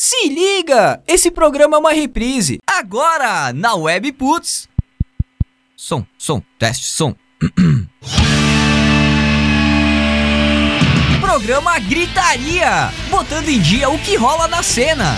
Se liga! Esse programa é uma reprise. Agora, na Web Putz. Som, som, teste, som. programa Gritaria, botando em dia o que rola na cena.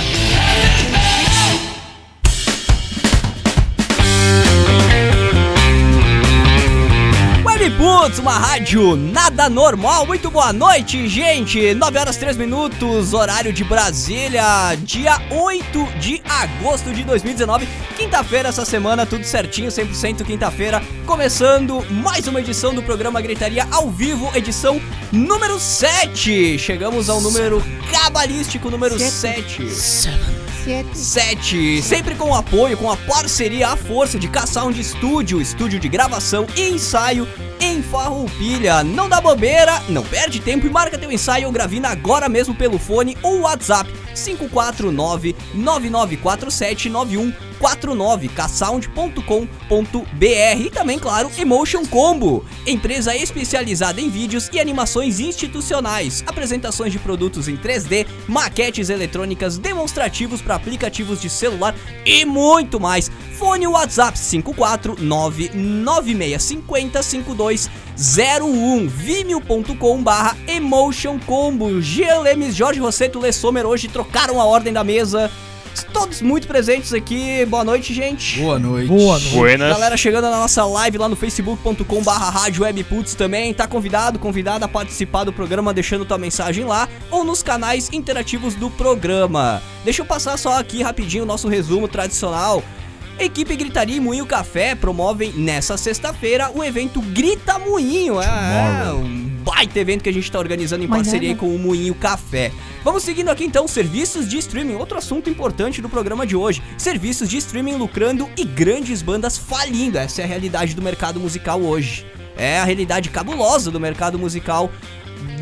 Putz, uma rádio nada normal. Muito boa noite, gente. 9 horas 3 minutos, horário de Brasília, dia 8 de agosto de 2019. Quinta-feira essa semana, tudo certinho, 100% quinta-feira. Começando mais uma edição do programa Gritaria ao vivo, edição número 7. Chegamos ao número cabalístico número 7. 7. 7. Sempre com o apoio, com a parceria, a força de K-Sound Studio, estúdio de gravação e ensaio em Farroupilha. Não dá bobeira, não perde tempo e marca teu ensaio ou gravina agora mesmo pelo fone ou WhatsApp 549 9947 9149 ksound.com.br e também, claro, Emotion Combo, empresa especializada em vídeos e animações institucionais, apresentações de produtos em 3D, maquetes eletrônicas, demonstrativos para aplicativos de celular e muito mais. Fone WhatsApp 549 9650 5201 vimeo.com barra Emotion Combo. Jean Lemes, Jorge Rosseto, Lê Sommer hoje trocaram a ordem da mesa. Todos muito presentes aqui. Boa noite, gente. Boa noite. Boa noite. Buenas. Galera chegando na nossa live lá no facebook.com barra rádio webputs também. Tá convidado, convidada a participar do programa deixando tua mensagem lá ou nos canais interativos do programa. Deixa eu passar só aqui rapidinho o nosso resumo tradicional. Equipe Gritaria e Moinho Café promovem nessa sexta-feira o evento Grita Moinho. É, um baita evento que a gente está organizando em parceria com o Moinho Café. Vamos seguindo aqui então serviços de streaming, outro assunto importante do programa de hoje. Serviços de streaming lucrando e grandes bandas falindo. Essa é a realidade do mercado musical hoje. É a realidade cabulosa do mercado musical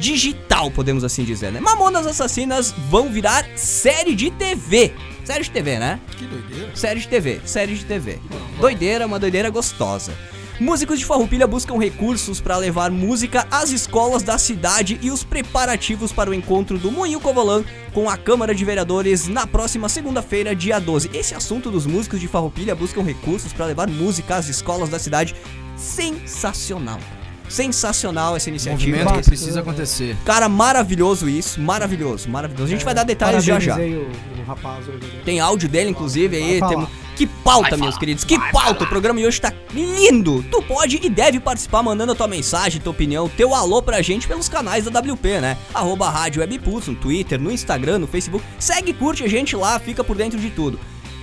digital, podemos assim dizer, né? Mamonas Assassinas vão virar série de TV. Série de TV, né? Que doideira. Série de TV, série de TV. Doideira, uma doideira gostosa. Músicos de Farroupilha buscam recursos para levar música às escolas da cidade e os preparativos para o encontro do Moinho Covolan com a Câmara de Vereadores na próxima segunda-feira, dia 12. Esse assunto dos músicos de Farroupilha buscam recursos para levar música às escolas da cidade, sensacional. Sensacional essa iniciativa. Movimento que precisa acontecer. Cara, maravilhoso isso, maravilhoso, maravilhoso. A gente é, vai dar detalhes já já. O, o rapaz hoje. Né? Tem áudio dele, inclusive, aí. Tem, que pauta, meus queridos, que pauta. Falar. O programa de hoje tá lindo. Tu pode e deve participar mandando a tua mensagem, tua opinião, teu alô pra gente pelos canais da WP, né? Arroba Rádio Webputs, no Twitter, no Instagram, no Facebook. Segue, curte a gente lá, fica por dentro de tudo.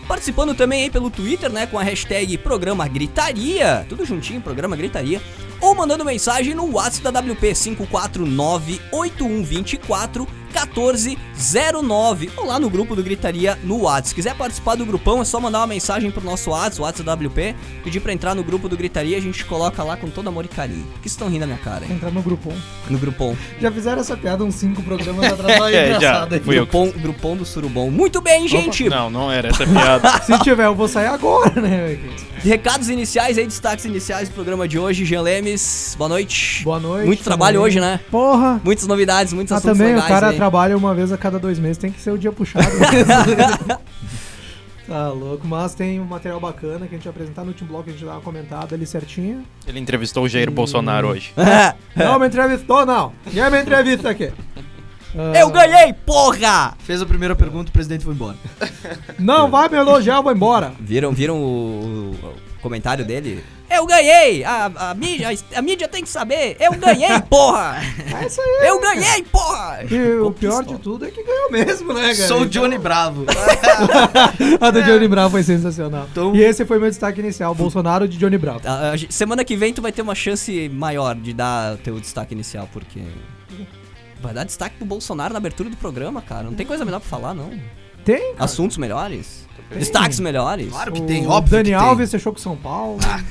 Participando também aí pelo Twitter, né, com a hashtag Programa Gritaria, tudo juntinho, Programa Gritaria ou mandando mensagem no WhatsApp da WP 549 8124 1409 ou lá no grupo do Gritaria no WhatsApp. Se quiser participar do grupão, é só mandar uma mensagem pro nosso WhatsApp, WhatsApp WP, pedir pra entrar no grupo do Gritaria, a gente coloca lá com todo amor e carinho. que estão rindo da minha cara? Entrar no grupão. No grupão. Já fizeram essa piada uns cinco programas atrás, é, engraçado. Grupão, grupão do Surubom. Muito bem, gente! Não, não era essa piada. Se tiver, eu vou sair agora, né? Recados iniciais aí, destaques iniciais do programa de hoje. Jean Lemes, boa noite. Boa noite. Muito trabalho hoje, né? Porra. Muitas novidades, muitos ah, assuntos também legais o cara aí. Trabalha uma vez a cada dois meses, tem que ser o dia puxado. Né? Tá louco, mas tem um material bacana que a gente vai apresentar no último bloco, a gente dá uma comentada ali certinho. Ele entrevistou o Jair e... Bolsonaro hoje. não me entrevistou, não. Quem me entrevista aqui? Uh... Eu ganhei, porra! Fez a primeira pergunta, o presidente foi embora. Não vai me elogiar, eu vou embora. Viram, viram o, o comentário dele. Eu ganhei! A, a, mídia, a mídia tem que saber! Eu ganhei, porra! É isso aí! Eu ganhei, porra! E o pior de tudo é que ganhou mesmo, né, cara? Sou o Johnny Bravo. a do Johnny Bravo foi sensacional. Então... E esse foi meu destaque inicial, Bolsonaro de Johnny Bravo. A, a, semana que vem tu vai ter uma chance maior de dar teu destaque inicial, porque... Vai dar destaque pro Bolsonaro na abertura do programa, cara. Não tem coisa melhor pra falar, não. Tem? Cara. Assuntos melhores? Destaques melhores. Claro que tem, o óbvio. Dani Alves fechou com São Paulo. Ah.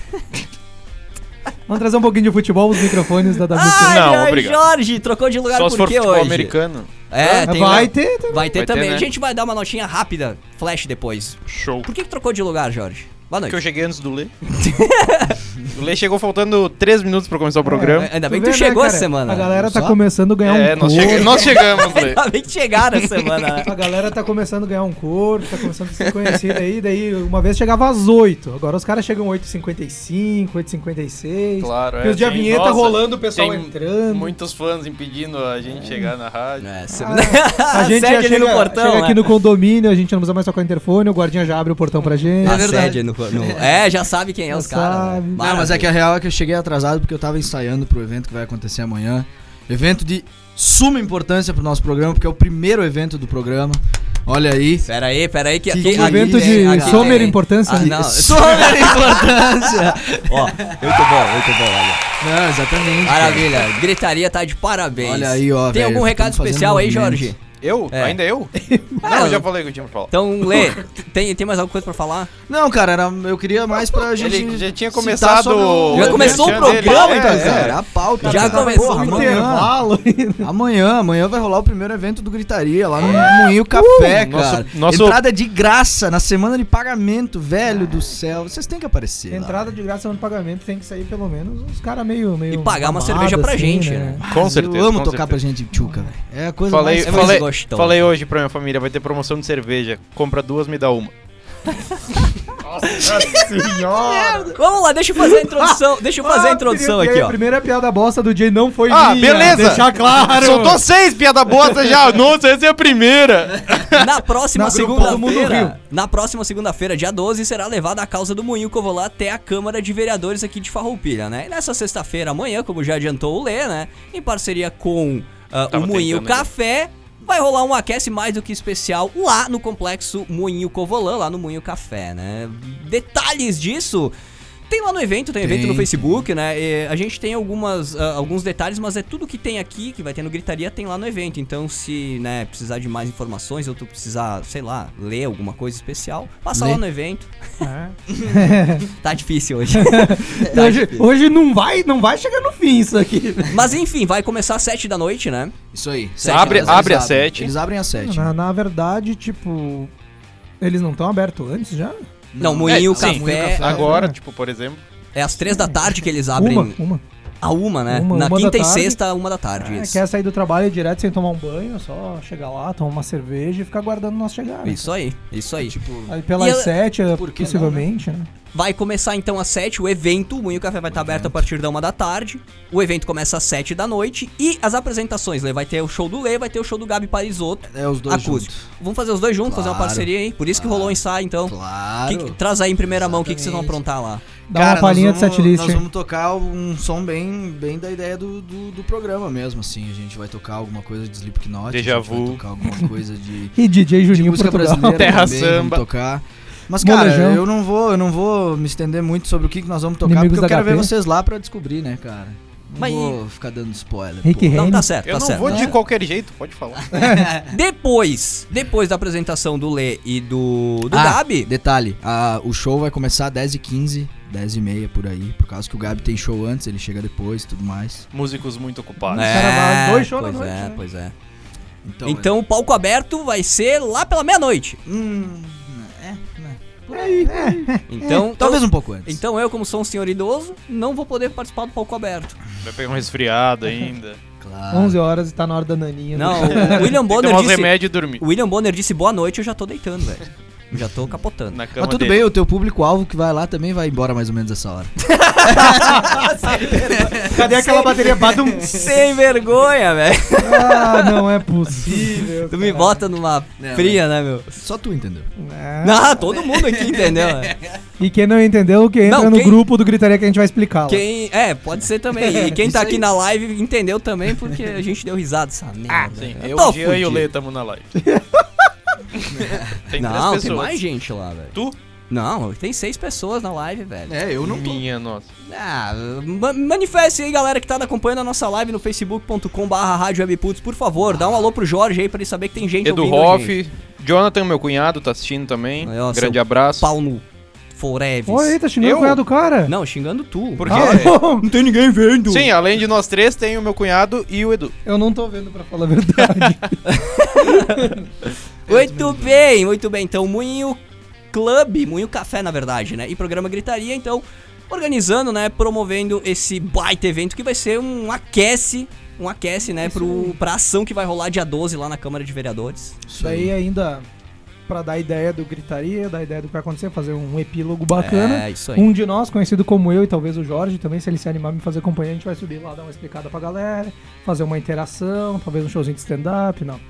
Vamos trazer um pouquinho de futebol os microfones da WP. Ai, Não, ai, obrigado. Jorge, trocou de lugar Só por quê hoje? americano. É, tem vai, ter também. vai ter vai também. Ter, né? A gente vai dar uma notinha rápida, flash depois. Show. Por que, que trocou de lugar, Jorge? Boa noite. Que eu cheguei antes do Lê. o Lê chegou faltando 3 minutos pra começar o programa. Ainda bem que tu vê, né, chegou cara? essa semana. A galera tá Só? começando a ganhar É, um nós, corpo. chega- nós chegamos, Lê. Ainda bem que chegaram essa semana, né? A galera tá começando a ganhar um corpo, tá começando a ser conhecida aí. Daí, uma vez chegava às 8. Agora os caras chegam 8h55, 8h56. Claro, Tem os de a tem- vinheta nossa, rolando, o pessoal tem entrando. Muitos fãs impedindo a gente chegar na rádio. É, se- Ah, a gente já Sede ali chega, no portão, chega né? aqui no condomínio, a gente não precisa mais tocar o interfone, o guardinha já abre o portão pra gente. A verdade. sede no, no- É, já sabe quem é Já os caras. né? Não, mas é que a real é que eu cheguei atrasado porque eu tava ensaiando pro evento que vai acontecer amanhã. Evento de suma importância pro nosso programa, porque é o primeiro evento do programa. Olha aí. Pera aí, pera aí, que Que aqui... Um evento de aqui somer tem- importância. Ah, não. Importância. Ó, muito bom, muito bom, olha. Não, exatamente. cara. Maravilha, gritaria tá de parabéns. Olha aí, ó, Tem velho, algum recado especial aí. Jorge? Eu? É. Ainda eu? Não, eu já falei o que eu tinha pra falar. Então, Lê, tem, tem mais alguma coisa pra falar? Não, cara, era- eu queria mais pra gente. Ele já tinha começado o- Já começou o programa, É, então, é. cara. Cara, a pauta. Já cara. começou Porra, o amanhã, intervalo. amanhã, amanhã vai rolar o primeiro evento do Gritaria lá no Moinho Café, nosso- cara. nosso- Entrada de graça na semana de pagamento, velho do céu. Vocês têm que aparecer. lá. Entrada de graça no pagamento tem que sair pelo menos uns caras meio, meio. E pagar uma cerveja pra assim, gente, né? Mas Com certeza, Eu amo tocar certeza. pra gente tchuca, velho. É a coisa Falei, mais. É mais falei, gostoso. falei hoje pra minha família, vai ter promoção de cerveja. Compra duas, me dá uma. Vamos lá, deixa eu fazer a introdução. Deixa eu fazer a Ah, introdução queria- aqui, A ó. primeira piada bosta do dia não foi Ah, minha, beleza. Deixar claro. Soltou seis piada bosta já. Nossa, essa é a primeira. Na próxima segunda-feira, na próxima segunda-feira, dia 12, será levada a causa do Moinho que eu vou lá até a Câmara de Vereadores aqui de Farroupilha, né? E nessa sexta-feira, amanhã, como já adiantou o Lê, né? Em parceria com ah, o Moinho tentando, né? Vai rolar um aquece mais do que especial lá no complexo Moinho Covolã, lá no Moinho Café, né? Detalhes disso... Tem lá no evento, tem, evento Tem, no tem. Facebook, né? E a gente tem algumas, ah, alguns detalhes, mas é tudo que tem aqui, que vai ter no Gritaria, tem lá no evento. Então, se né, precisar de mais informações ou tu precisar, sei lá, ler alguma coisa especial, passa Lê. lá no evento. É. Tá difícil hoje. Tá hoje, difícil. hoje não vai, não vai chegar no fim isso aqui. Mas enfim, vai começar às 7 da noite, né? Isso aí. Sete Abre- Eles abre às abrem. sete. Eles abrem às sete. Na, na verdade, tipo, eles não estão abertos antes já? Não, Moinho É, sim, Café Moinho Café. Agora, tipo, por exemplo. é às 3 da tarde que eles abrem. Uma, uma. A uma, né? Uma- Na uma quinta e tarde. sexta, uma da tarde. É, isso. quer sair do trabalho direto sem tomar um banho, é só chegar lá, tomar uma cerveja e ficar aguardando nós chegar. né? Isso aí, isso aí. Tipo, Aí pelas eu- sete, é, que não, possivelmente, né? Vai começar então às 7 o evento. O Moinho Café vai estar aberto a partir da uma da tarde. O evento começa às 7 da noite. E as apresentações, Lê, vai ter o show do Lê, vai ter o show do Gabi Parisotto. é os dois acústico. juntos. Vamos fazer os dois juntos, fazer uma Claro, parceria aí. Por isso que claro. rolou o ensaio, então. Claro. Que- traz aí em primeira mão o que, que vocês vão Exatamente. aprontar lá. Dá Cara, uma palhinha de setlist. Nós hein? vamos tocar um som bem, bem da ideia do, do, do programa mesmo, assim. A gente vai tocar alguma coisa de Slipknot. Déjà a gente vai vu. tocar alguma coisa de, E DJ de Juninho música Portugal. brasileira Terra também, samba. vamos tocar. Mas, cara, Molejão. eu não vou, eu não vou me estender muito sobre o que, que nós vamos tocar, Inimigos porque eu quero HP. ver vocês lá pra descobrir, né, cara? Não Mas vou ficar dando spoiler. Rick pô. Não, tá certo, Eu tá não certo. vou de qualquer jeito, pode falar. Depois, depois da apresentação do Lê e do, do Ah, Gabi, Detalhe, a- o show vai começar às 10h15, 10h30 por aí. Por causa que o Gabi tem show antes, ele chega depois e tudo mais. Músicos muito ocupados. É, cara dois shows na pois noite, é, né? pois é. Então, Então o palco aberto vai ser lá pela meia-noite. Hum, é, né? Então, Talvez um pouco antes. Então eu, como sou um senhor idoso, não vou poder participar do palco aberto. Vai pegar um resfriado ainda. claro. 11 horas e tá na hora da naninha. Não, né? o William Bonner disse. remédios e dormir. O William Bonner disse boa noite, eu já tô deitando, velho. Já tô capotando. Na cama Mas tudo dele. bem, o teu público-alvo que vai lá também vai embora mais ou menos essa hora. Cadê aquela bateria badum? Sem vergonha, velho. Ah, não é possível. Tu me bota numa Não, fria, né, meu? Só tu entendeu. É. Não, todo mundo aqui entendeu, né? E quem não entendeu, que entra Não, no quem- grupo do Gritaria que a gente vai explicar. lá. Quem. É, pode ser também. E quem tá aqui na live entendeu também, porque a gente deu risada dessa merda. Sim, Eu eu, tô o Jean e o. Lê tamo na live. tem Não, três tem mais gente lá, velho. Tu? Não, tem seis pessoas na live, velho. É, eu não tô. Minha nossa. Ah, ma- manifeste aí, galera que tá acompanhando a nossa live no facebook.com barra por favor, dá um alô pro Jorge aí pra ele saber que tem gente Edu. Hoff, Jonathan, meu cunhado, tá assistindo também. Aí, ó, Grande abraço. Pau no Foreves. Oi, tá xingando Eu? o cunhado do cara? Não, xingando tu. Por Ah, quê? não. Não tem ninguém vendo. Sim, além de nós três, tem o meu cunhado e o Edu. Eu não tô vendo pra falar a verdade. Muito bem, muito bem. Então, Moinho Club, Moinho Café, na verdade, né? E programa Gritaria, então, organizando, né? Promovendo esse baita evento que vai ser um aquece, um aquece, né? Pro, pra ação que vai rolar dia 12 lá na Câmara de Vereadores. Isso aí ainda pra dar ideia do gritaria, dar ideia do que vai acontecer, fazer um epílogo bacana. É, isso aí. Um de nós, conhecido como eu e talvez o Jorge, também, se ele se animar a me fazer companhia, a gente vai subir lá, dar uma explicada pra galera, fazer uma interação, talvez um showzinho de stand-up, não.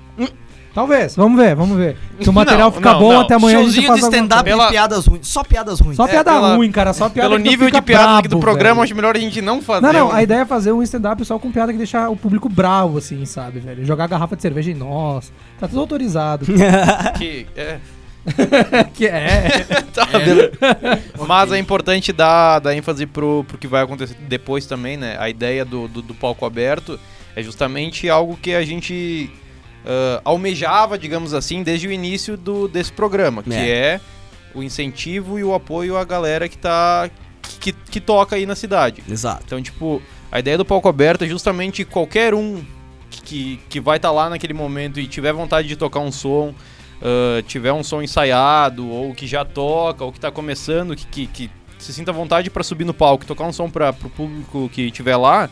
Talvez, vamos ver, vamos ver. Se o material Não, ficar não, bom, não. até amanhã a gente Showzinho faz de stand-up Pela- e piadas ruins. Só piadas ruins. Só É, piada pela- ruim, cara, só piada Pelo nível fica de piada aqui do brabo, programa, velho. acho melhor a gente não fazer. Não, não, um- a ideia é fazer um stand-up só com piada que deixa o público bravo, assim, sabe, velho? Jogar garrafa de cerveja em nós. Tá tudo autorizado. que- é. que é. Tá, beleza. Mas é importante dar, dar ênfase pro, pro que vai acontecer depois também, né? A ideia do, do, do palco aberto é justamente algo que a gente ah, almejava, digamos assim, desde o início do, desse programa, que É. é. o incentivo e o apoio à galera que tá. que, que toca aí na cidade. Exato. Então, tipo, a ideia do palco aberto é justamente qualquer um que, que vai estar lá naquele momento e tiver vontade de tocar um som, ah, tiver um som ensaiado, ou que já toca, ou que tá começando, que, que, que se sinta vontade para subir no palco e tocar um som para pro público que estiver lá,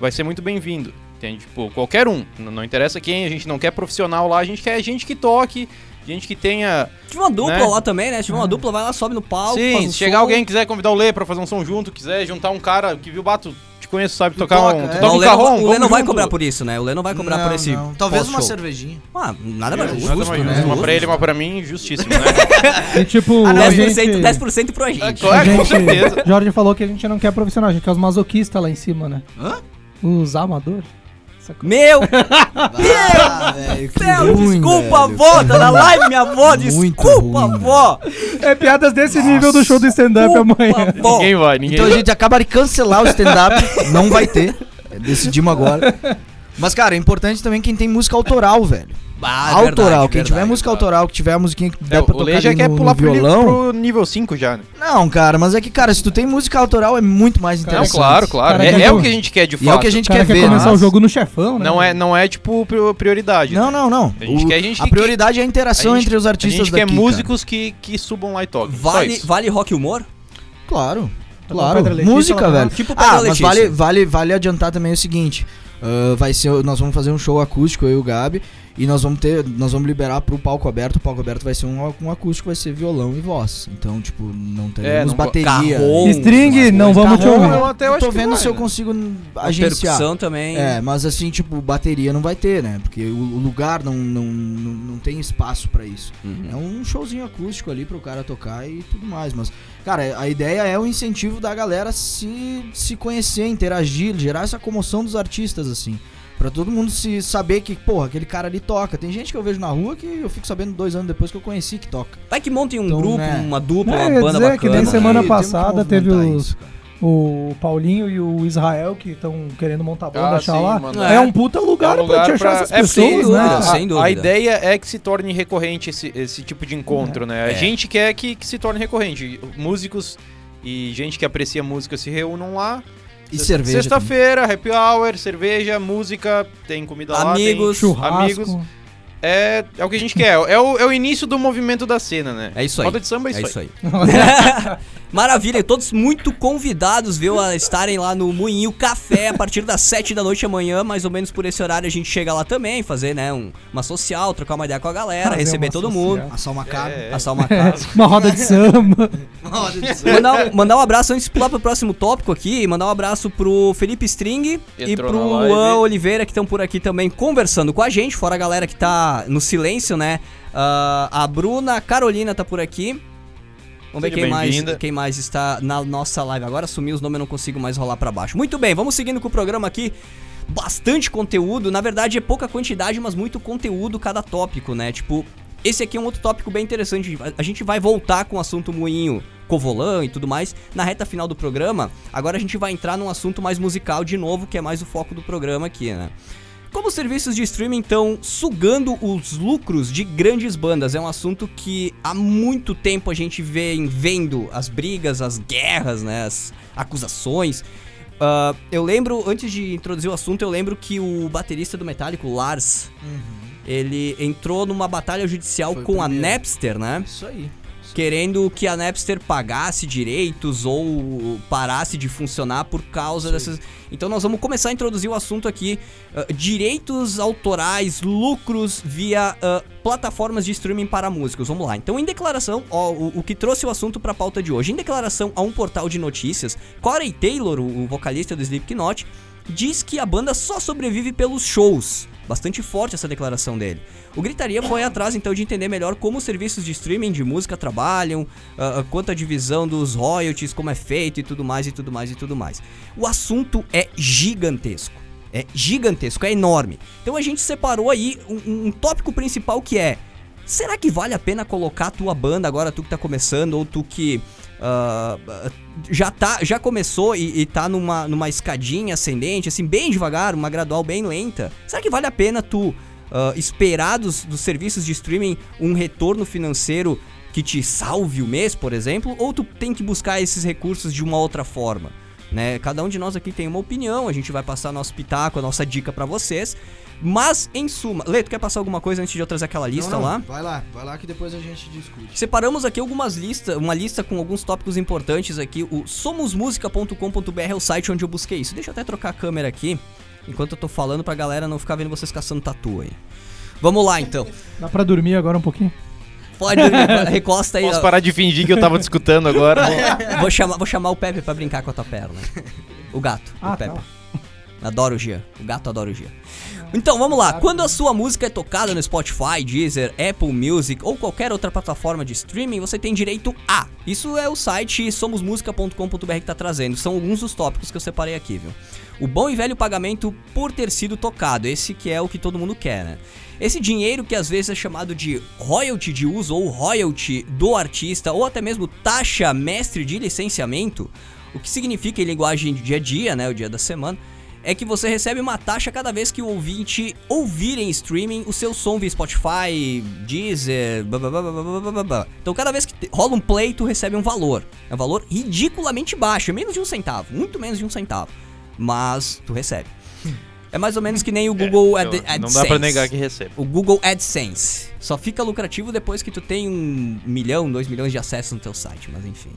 vai ser muito bem-vindo. Entende? Tipo, qualquer um. N- Não interessa quem, a gente não quer profissional lá, a gente quer gente que toque, gente que tenha. Tive uma dupla Né? lá também, né? Tive uma dupla, vai lá, sobe no palco. faz Sim, um se chegar som. alguém quiser convidar o Lê pra fazer um som junto, quiser juntar um cara que viu, bato, te conheço, sabe tocar toca, um. É. Não, toca o um Lê não, carrom, o Lê não vai junto. cobrar por isso, né? O Lê não vai cobrar Não, por esse. não. Talvez uma cervejinha. Ah, nada mais É, justo, Nada mais né? justo. Uma pra ele, uma pra mim, justíssimo, né? E tipo, Ah, a 10%, gente... 10% pro É, agente. claro, a com gente- certeza. Jorge falou que a gente não quer profissional, a gente quer os masoquistas lá em cima, né? Hã? Os amadores. Sacou? Meu Ah, velho, que Deus, ruim, desculpa, velho. avó, tá na live, minha avó, desculpa, ruim, avó. É piadas desse nível do show do stand-up amanhã. avó. Ninguém vai, ninguém Então a vai. gente acaba de cancelar o stand-up, não vai ter. Decidimos agora. Mas, cara, é importante também quem tem música autoral, velho. Ah, é autoral. verdade, quem tiver verdade. música autoral, que tiver a musiquinha que der É, pra o tocar Lê já ali quer no, pular no pro, violão. pro nível 5 já, né? Não, cara, mas é que, cara, se tu tem música autoral é muito mais Não, interessante. claro, claro. Cara, É, quer é que- o que a gente quer de E fato. é o que a gente O cara quer quer ver. começar mas- o jogo no chefão, né? Não é, não é tipo pri- prioridade. Não, né? não, não. A gente O- quer- a gente a que- prioridade é a interação a gente- entre os A artistas gente quer daqui, músicos que, que subam lá e toquem. Vale, vale rock humor? Claro. Tá Claro, Letícia música, lá, velho. Tipo ah, mas vale, vale, vale adiantar também o seguinte. ah, vai ser, nós vamos fazer um show acústico, eu e o Gabi, e nós vamos ter, nós vamos liberar pro palco aberto. O palco aberto vai ser um, um acústico, vai ser violão e voz. Então, tipo, não teremos não co- bateria. carrom, String, não vamos te ouvir. eu até acho tô vendo vai, se eu né? consigo A agenciar. percussão também. É, mas assim, tipo, bateria não vai ter, né? Porque o, o lugar não, não, não, não tem espaço pra isso. Uhum. É um showzinho acústico ali pro cara tocar e tudo mais. Mas, cara, a ideia é o incentivo da galera se, se conhecer, interagir, gerar essa comoção dos artistas, assim. Pra todo mundo se saber que, porra, aquele cara ali toca. Tem gente que eu vejo na rua que eu fico sabendo dois anos depois que eu conheci que toca. Vai que montem um Então, grupo, né? uma dupla, É, uma banda dizer que bacana. nem semana E que passada teve os- isso. O Paulinho e o Israel que estão querendo montar banda, Ah, achar sim, lá. mano. É. um puta lugar, É um pra lugar te achar pra- essas é, pessoas, sem né? dúvida, cara? sem A- dúvida. A ideia é que se torne recorrente esse, esse tipo de encontro, né? A É. gente quer que, que se torne recorrente. Músicos e gente que aprecia música se reúnam lá. E Sexta- cerveja. Sexta-feira, happy hour, cerveja, música, tem comida lá. Amigos, tem Churrasco. amigos. É, é o que a gente quer. É o, é o início do movimento da cena, né? É isso aí. Roda de samba é É isso, isso aí. aí. Maravilha, e todos muito convidados, viu, a estarem lá no Moinho Café a partir das 7 da noite amanhã, mais ou menos por esse horário a gente chega lá também, fazer, né, um- uma social, trocar uma ideia com a galera, Fazer receber uma todo social. mundo, Assar uma carne. É. assar uma casa. Uma roda de samba. mandar, um- mandar um abraço antes de pular pro próximo tópico aqui, mandar um abraço pro Felipe String e Entrou pro na live. Luan Oliveira que estão por aqui também conversando com a gente, fora a galera que tá no silêncio, né? Ah, a Bruna, a Carolina tá por aqui. Vamos ver quem mais, quem mais está na nossa live. Agora sumiu os nomes, eu não consigo mais rolar pra baixo. Muito bem, vamos seguindo com o programa aqui. Bastante conteúdo, na verdade é pouca quantidade, mas muito conteúdo cada tópico, né? Tipo, esse aqui é um outro tópico bem interessante. A- A gente vai voltar com o assunto moinho Covolã e tudo mais na reta final do programa. Agora a gente vai entrar num assunto mais musical de novo, que é mais o foco do programa aqui, né? Como os serviços de streaming estão sugando os lucros de grandes bandas, é um assunto que há muito tempo a gente vem vendo as brigas, as guerras, né, as acusações. Ah, eu lembro, antes de introduzir o assunto, eu lembro que o baterista do Metallica, Lars, ele entrou numa batalha judicial Foi com a. Napster, né? Isso aí. Querendo que a Napster pagasse direitos ou parasse de funcionar por causa dessas. Então nós vamos começar a introduzir o assunto aqui: uh, direitos autorais, lucros via uh, plataformas de streaming para músicos. Vamos lá. Então, em declaração, ó, o, o, que trouxe o assunto para a pauta de hoje, em declaração a um portal de notícias, Corey Taylor, o, o vocalista do Slipknot, diz que a banda só sobrevive pelos shows. Bastante forte essa declaração dele. O Gritaria foi atrás então de entender melhor como os serviços de streaming de música trabalham, uh, quanto a divisão dos royalties, como é feito e tudo mais e tudo mais e tudo mais. O assunto é gigantesco. É gigantesco, é enorme. Então a gente separou aí um, um tópico principal que é: será que vale a pena colocar a tua banda agora, tu que tá começando, ou tu que Uh, já tá já começou e, e tá numa, numa escadinha ascendente, assim, bem devagar, uma gradual bem lenta. Será que vale a pena tu uh, esperar dos, dos serviços de streaming um retorno financeiro que te salve o mês, por exemplo? Ou tu tem que buscar esses recursos de uma outra forma? Né? Cada um de nós aqui tem uma opinião, a gente vai passar nosso pitaco, a nossa dica para vocês. Mas, em suma, Leto, quer passar alguma coisa antes de eu trazer aquela lista não, não. lá? Vai lá, vai lá que depois a gente discute. Separamos aqui algumas listas, uma lista com alguns tópicos importantes aqui. O somosmusica.com.br é o site onde eu busquei isso. Deixa eu até trocar a câmera aqui, enquanto eu tô falando pra galera não ficar vendo vocês caçando tatu aí. Vamos lá, então. Dá pra dormir agora um pouquinho? Pode dormir, recosta aí. Posso parar de fingir que eu tava te escutando agora? vou, chamar, vou chamar o Pepe pra brincar com a tua perna. O gato, ah, o Pepe. Tá. Adoro o Gia. O gato adora o Gia. Então, vamos lá. Quando a sua música é tocada no Spotify, Deezer, Apple Music ou qualquer outra plataforma de streaming, você tem direito a. Isso é o site somosmusica.com.br que tá trazendo. São alguns dos tópicos que eu separei aqui, viu? O bom e velho pagamento por ter sido tocado. Esse que é o que todo mundo quer, né? Esse dinheiro que às vezes é chamado de royalty de uso ou royalty do artista ou até mesmo taxa mestre de licenciamento, o que significa em linguagem de dia a dia, né, o dia da semana, é que você recebe uma taxa cada vez que o ouvinte ouvir em streaming o seu som via Spotify, Deezer, blá, blá, blá, blá, Então cada vez que rola um play, tu recebe um valor. É um valor ridiculamente baixo, é menos de um centavo, muito menos de um centavo. Mas tu recebe. É mais ou menos que nem o Google É, Ad AdSense. Não dá pra negar que recebe. O Google AdSense. Só fica lucrativo depois que tu tem um milhão, dois milhões de acessos no teu site, mas enfim.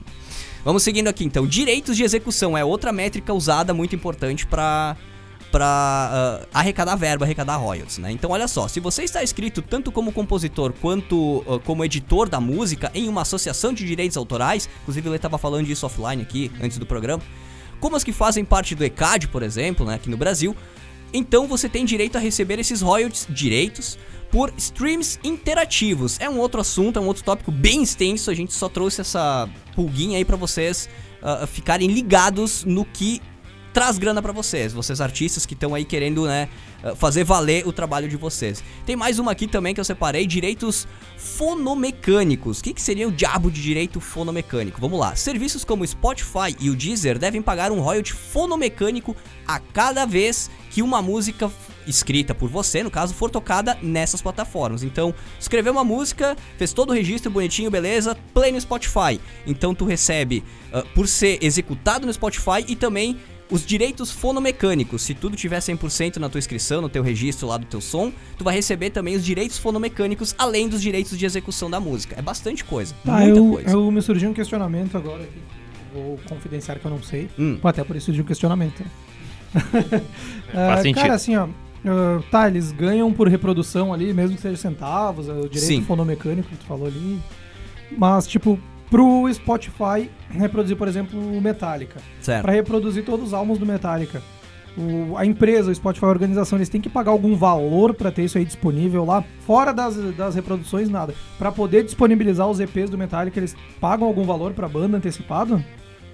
Vamos seguindo aqui então. Direitos de execução é outra métrica usada muito importante para para arrecadar verba, arrecadar royalties, né? Então olha só, se você está inscrito tanto como compositor quanto ah, como editor da música em uma associação de direitos autorais, inclusive ele estava falando disso offline aqui antes do programa, como as que fazem parte do ECAD, por exemplo, né, aqui no Brasil, então você tem direito a receber esses royalties, direitos, por streams interativos. É um outro assunto, é um outro tópico bem extenso. A gente só trouxe essa pulguinha aí pra vocês ah, ficarem ligados no que traz grana pra vocês, vocês artistas que estão aí querendo, né, ah, fazer valer o trabalho de vocês. Tem mais uma aqui também que eu separei, direitos fonomecânicos. O que, que seria o diabo de direito fonomecânico? Vamos lá. Serviços como Spotify e o Deezer devem pagar um royalty fonomecânico a cada vez que uma música escrita por você, no caso, for tocada nessas plataformas. Então, escreveu uma música, fez todo o registro bonitinho, beleza, play no Spotify. Então tu recebe ah, por ser executado no Spotify e também os direitos fonomecânicos. Se tudo tiver 100% na tua inscrição, no teu registro lá do teu som, tu vai receber também os direitos fonomecânicos, além dos direitos de execução da música. É bastante coisa, Tá, muita eu, coisa. eu me surgiu um questionamento agora aqui. Vou confidenciar que eu não sei. Hum. Pô, Até por isso surgiu um questionamento. Faz sentido. Cara, assim, ó. ah, tá, eles ganham por reprodução ali, mesmo que seja centavos, é o direito Sim. fonomecânico que tu falou ali. Mas, tipo, pro Spotify reproduzir, por exemplo, o Metallica. Certo. Pra reproduzir todos os álbuns do Metallica. O- a empresa, o Spotify, a organização, eles têm que pagar algum valor pra ter isso aí disponível lá, fora das, das reproduções, nada. Pra poder disponibilizar os EPs do Metallica, eles pagam algum valor pra banda antecipado?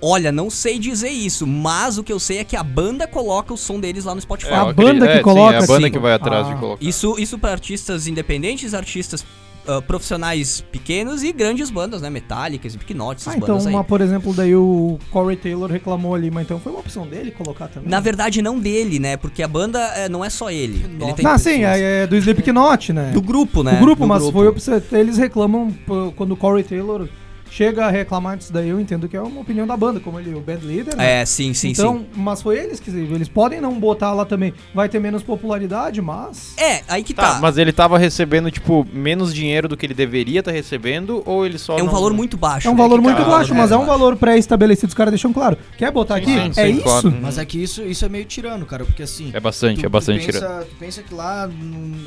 Olha, não sei dizer isso, mas o que eu sei é que a banda coloca o som deles lá no Spotify. É, a acredito- banda que sim, coloca, é a banda sim. que vai atrás Ah, de colocar. Isso, isso para artistas independentes, artistas ah, profissionais pequenos e grandes bandas, né? Metallica, Slipknot, essas Ah, então, bandas aí. uma, por exemplo, daí o Corey Taylor reclamou ali, mas então foi uma opção dele colocar também? Na verdade, não dele, né? Porque a banda eh, não é só ele. Ele tem Não, sim, é, é do Slipknot, né? Do grupo, né? Do grupo, Do mas foi opção. Eles reclamam quando o Corey Taylor chega a reclamar disso daí, eu entendo que é uma opinião da banda, como ele, o band leader, né? É, sim, sim, então, sim. mas foi eles que eles podem não botar lá também, vai ter menos popularidade, mas É, aí que Tá, tá. mas ele tava recebendo, tipo, menos dinheiro do que ele deveria estar recebendo, ou ele só É um não- valor muito baixo. é um né, valor que muito tá- baixo, mas é um é. valor pré-estabelecido, os caras deixam claro. Quer botar aqui? Sim, é sim, isso? claro. Mas é que isso, isso é meio tirano, cara, porque assim. É bastante, tu- é bastante tu tirando. pensa, tu pensa que lá,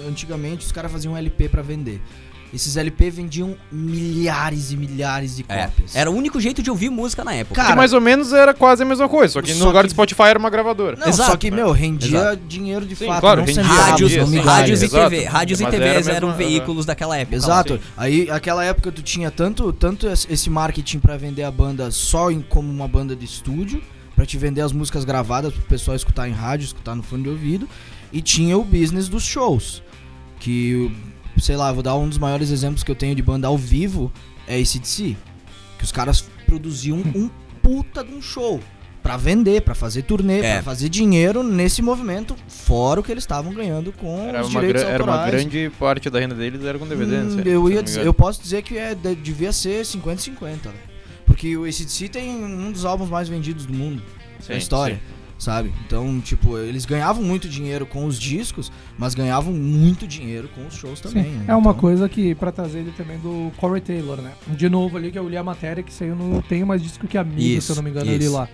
antigamente, os caras faziam LP pra vender. Esses LP vendiam milhares e milhares de É, cópias. Era o único jeito de ouvir música na época. Cara, que mais ou menos era quase a mesma coisa, só que Só no lugar que- do Spotify era uma gravadora. Não, Exato. só que, meu, rendia Exato. dinheiro de Sim, fato. claro, não rendia, rádios, rendia, rádios e. TV. Rádios e Mas era TVs mesmo- eram veículos daquela época. Exato. Sim. Aí, aquela época tu tinha tanto, tanto es- esse marketing pra vender a banda só em, como uma banda de estúdio, pra te vender as músicas gravadas pro pessoal escutar em rádio, escutar no fone de ouvido, e tinha o business dos shows, que, sei lá, vou dar um dos maiores exemplos que eu tenho de banda ao vivo, é ACDC, que os caras produziam um puta de um show. Pra vender, pra fazer turnê, É. pra fazer dinheiro nesse movimento, fora o que eles estavam ganhando com Era os direitos gra- era uma autorais. grande parte da renda deles era com DVD, Hum, né, se eu, ia dizer- eu posso dizer que é, de- devia ser 50-50, né? Porque o ACDC tem um dos álbuns mais vendidos do mundo Sim, na história, sim. Sabe? Então, tipo, eles ganhavam muito dinheiro com os discos, mas ganhavam muito dinheiro com os shows também, Sim, né? é uma Então, coisa que, pra trazer ele também do Corey Taylor, né? De novo ali, que eu li a matéria que saiu no Tenho Mais Disco Que Amigo, Isso, se eu não me engano, isso. lá.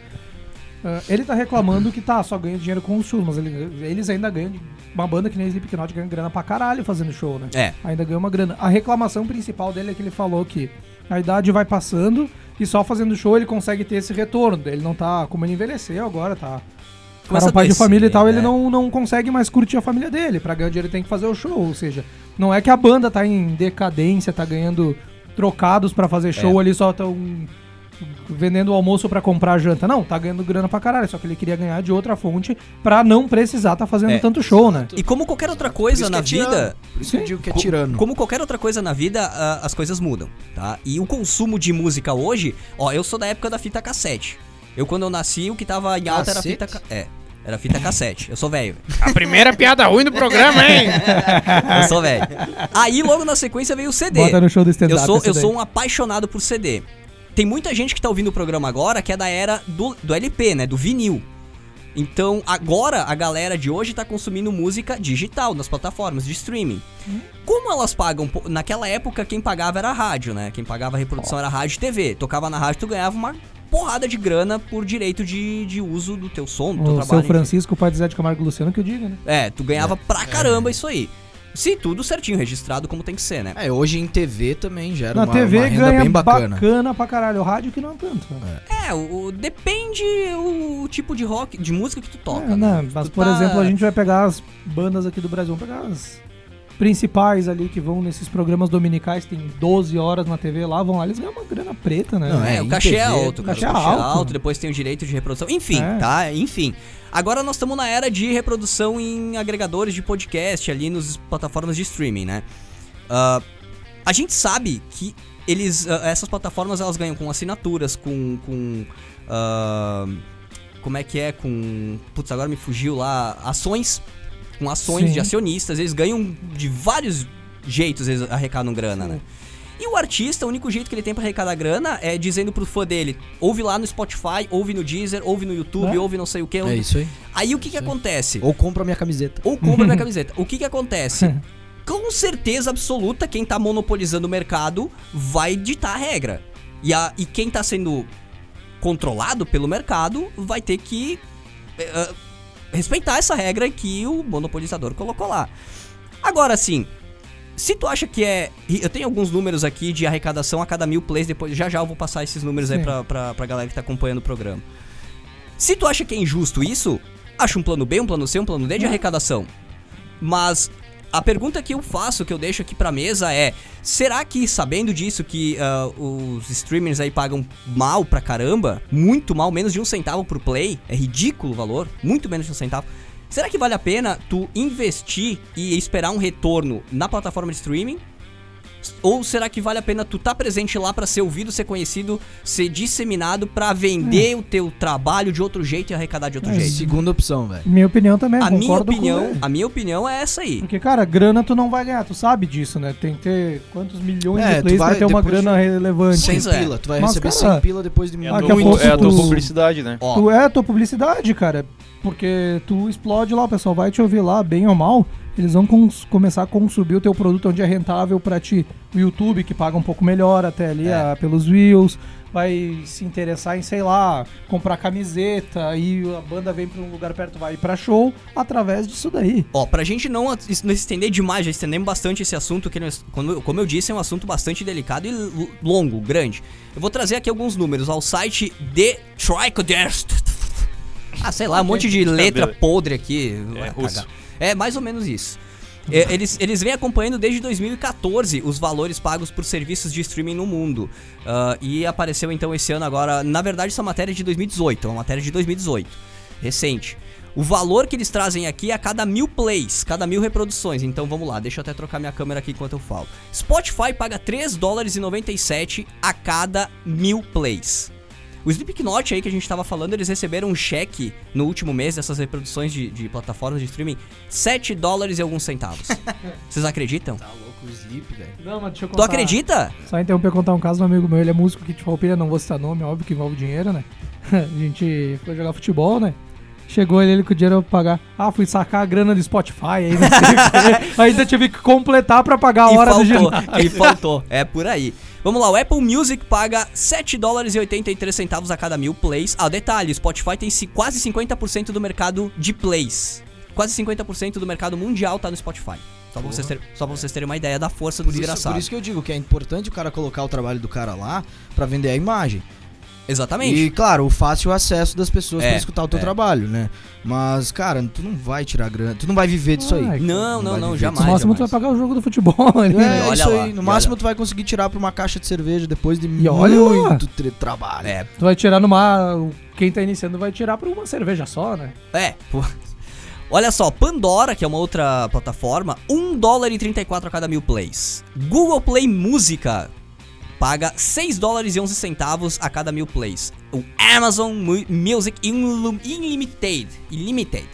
Ah, ele tá reclamando que tá, só ganha dinheiro com os shows, mas ele- eles ainda ganham. Uma banda que nem Slipknot ganha grana pra caralho fazendo show, né? É. Ainda ganha uma grana. A reclamação principal dele é que ele falou que a idade vai passando e só fazendo show ele consegue ter esse retorno. Ele não tá, como ele envelheceu agora, tá. Começa cara é um pai a de família e tal, ele né? não, não consegue mais curtir a família dele. Pra ganhar dinheiro ele tem que fazer o show. Ou seja, não é que a banda tá em decadência, tá ganhando trocados pra fazer show ali, só tão vendendo o almoço pra comprar a janta. Não, tá ganhando grana pra caralho. Só que ele queria ganhar de outra fonte pra não precisar tá fazendo É. tanto show, né? E como qualquer outra coisa na é vida, Por isso que eu digo que é tirano. Como qualquer outra coisa na vida, as coisas mudam, tá? E o consumo de música hoje, ó, eu sou da época da fita cassete. Eu quando eu nasci, o que tava em alta era fita é, era fita cassete. Eu sou velho. A primeira piada ruim do programa, hein? Eu sou velho. Aí logo na sequência veio o CD. Bota no show do stand-up. Eu sou eu sou um apaixonado por CD. Tem muita gente que tá ouvindo o programa agora que é da era do, do LP, né, do vinil. Então, agora a galera de hoje tá consumindo música digital nas plataformas de streaming. Como elas pagam? Naquela época, quem pagava era a rádio, né? Quem pagava a reprodução era a rádio e TV. Tocava na rádio, tu ganhava uma porrada de grana por direito de, de uso do teu som, do teu O trabalho. seu enfim. Francisco, o pai de Zé de Camargo Luciano, que eu diga, né? É, tu ganhava pra caramba isso aí. Se tudo certinho, registrado como tem que ser, né? É, hoje em TV também gera Na uma, TV uma renda ganha bem bacana. bacana pra caralho. O rádio que não tanto. né? É, o, o- depende o, tipo de rock, de música que tu toca. É, né? né? Mas, Tu por tá- exemplo, a gente vai pegar as bandas aqui do Brasil, vamos pegar as principais ali que vão nesses programas dominicais, tem 12 horas na TV lá, vão lá, eles ganham uma grana preta, né? Não, É, É, o cachê é TV, alto, o cara. cachê o é cachê é alto, alto. depois tem o direito de reprodução. Enfim, É. tá? Enfim. Agora nós estamos na era de reprodução em agregadores de podcast ali nos plataformas de streaming, né? Ah, a gente sabe que eles, ah, essas plataformas elas ganham com assinaturas, com, com ah, como é que é, com, putz, agora me fugiu lá, ações, com ações Sim. de acionistas, eles ganham de vários jeitos, eles arrecadam grana, né? E o artista, o único jeito que ele tem pra arrecadar grana é dizendo pro fã dele: ouve lá no Spotify, ouve no Deezer, ouve no YouTube, É. ouve não sei o que. É isso aí. Aí o que que acontece? Ou compra minha camiseta. Ou compra minha camiseta. O que que acontece? Com certeza absoluta, quem tá monopolizando o mercado vai ditar a regra. E, a, e quem tá sendo controlado pelo mercado vai ter que eh, respeitar essa regra que o monopolizador colocou lá. Agora sim, se tu acha que é. Eu tenho alguns números aqui de arrecadação a cada mil plays, depois já já eu vou passar esses números aí Sim. pra, pra, pra galera que tá acompanhando o programa. Se tu acha que é injusto isso, acha um plano B, um plano C, um plano D de arrecadação. Mas a pergunta que eu faço, que eu deixo aqui pra mesa é: será que sabendo disso que ah, os streamers aí pagam mal pra caramba, muito mal, menos de um centavo por play, é ridículo o valor, muito menos de um centavo. Será que vale a pena tu investir e esperar um retorno na plataforma de streaming? Ou será que vale a pena tu tá presente lá pra ser ouvido, ser conhecido, ser disseminado pra vender o teu trabalho de outro jeito e arrecadar de outro É, jeito? Segunda opção, velho. Minha opinião também, A minha opinião, a minha opinião é essa aí. Porque, cara, grana tu não vai ganhar, tu sabe disso, né? Tem que ter quantos milhões É, de plays pra vai ter uma grana relevante. Sem é. pila. Tu vai Mas, receber cara, 100 pila depois de É pouco é a tua tu- publicidade, né? Ó, Tu é a tua publicidade, cara. Porque tu explode lá, o pessoal vai te ouvir lá, bem ou mal. Eles vão começar a consumir o teu produto onde é rentável pra ti. O YouTube, que paga um pouco melhor até ali É. ah, pelos views. Vai se interessar em, sei lá, comprar camiseta. E a banda vem pra um lugar perto, vai pra show. Através disso daí. Ó, pra gente não, não estender demais, já estendemos bastante esse assunto, que, como, eu disse, é um assunto bastante delicado e longo, grande. Eu vou trazer aqui alguns números ao site The Tricoderst. Ah, sei lá, um monte de letra podre aqui. É. É, mais ou menos isso. É, eles, eles vêm acompanhando desde 2014 os valores pagos por serviços de streaming no mundo. Ah, e apareceu então esse ano agora. Na verdade, essa matéria é de 2018, é uma matéria de 2018. Recente. O valor que eles trazem aqui é a cada mil plays, cada mil reproduções. Então vamos lá, deixa eu até trocar minha câmera aqui enquanto eu falo. Spotify paga 3 dólares e 97 a cada mil plays. O Slipknot aí que a gente tava falando, eles receberam um cheque no último mês dessas reproduções de, de plataformas de streaming, 7 dólares e alguns centavos. Vocês acreditam? Tá louco o Sleep, velho. Não, mas deixa eu Tu acredita? Só interromper e contar um caso do amigo meu, ele é músico que te palpilha, não vou citar nome, óbvio que envolve dinheiro, né? A gente foi jogar futebol, né? Chegou ele, ele com o dinheiro pra pagar. Ah, fui sacar a grana do Spotify aí, não sei o quê. Ainda tive que completar pra pagar a E hora do faltou, ginásio. e faltou. É por aí. Vamos lá, o Apple Music paga 7 dólares e 83 centavos a cada mil plays. Ah, detalhe, o Spotify tem quase 50% do mercado de plays. Quase 50% do mercado mundial tá no Spotify. Só pra, vocês terem, só pra vocês terem uma ideia da força do Por isso, desgraçado. por isso que eu digo que é importante o cara colocar o trabalho do cara lá pra vender a imagem. Exatamente. E, claro, o fácil acesso das pessoas É, pra escutar o teu é. trabalho, né? Mas, cara, tu não vai tirar grana, tu não vai viver disso aí. Ai, Não, não, vai não, viver jamais. No máximo tu vai jamais. pagar o jogo do futebol ali, É, né? olha isso lá, aí. No máximo olha- tu vai conseguir tirar pra uma caixa de cerveja depois de E olha muito tre- trabalho. É, Tu vai tirar numa... Quem tá iniciando vai tirar pra uma cerveja só, né? é. pô. Olha só, Pandora, que é uma outra plataforma, 1 dólar e 34 a cada mil plays. Google Play Música paga 6 dólares e 11 centavos a cada mil plays. O Amazon Mu- Music Unlim- Unlimited, Unlimited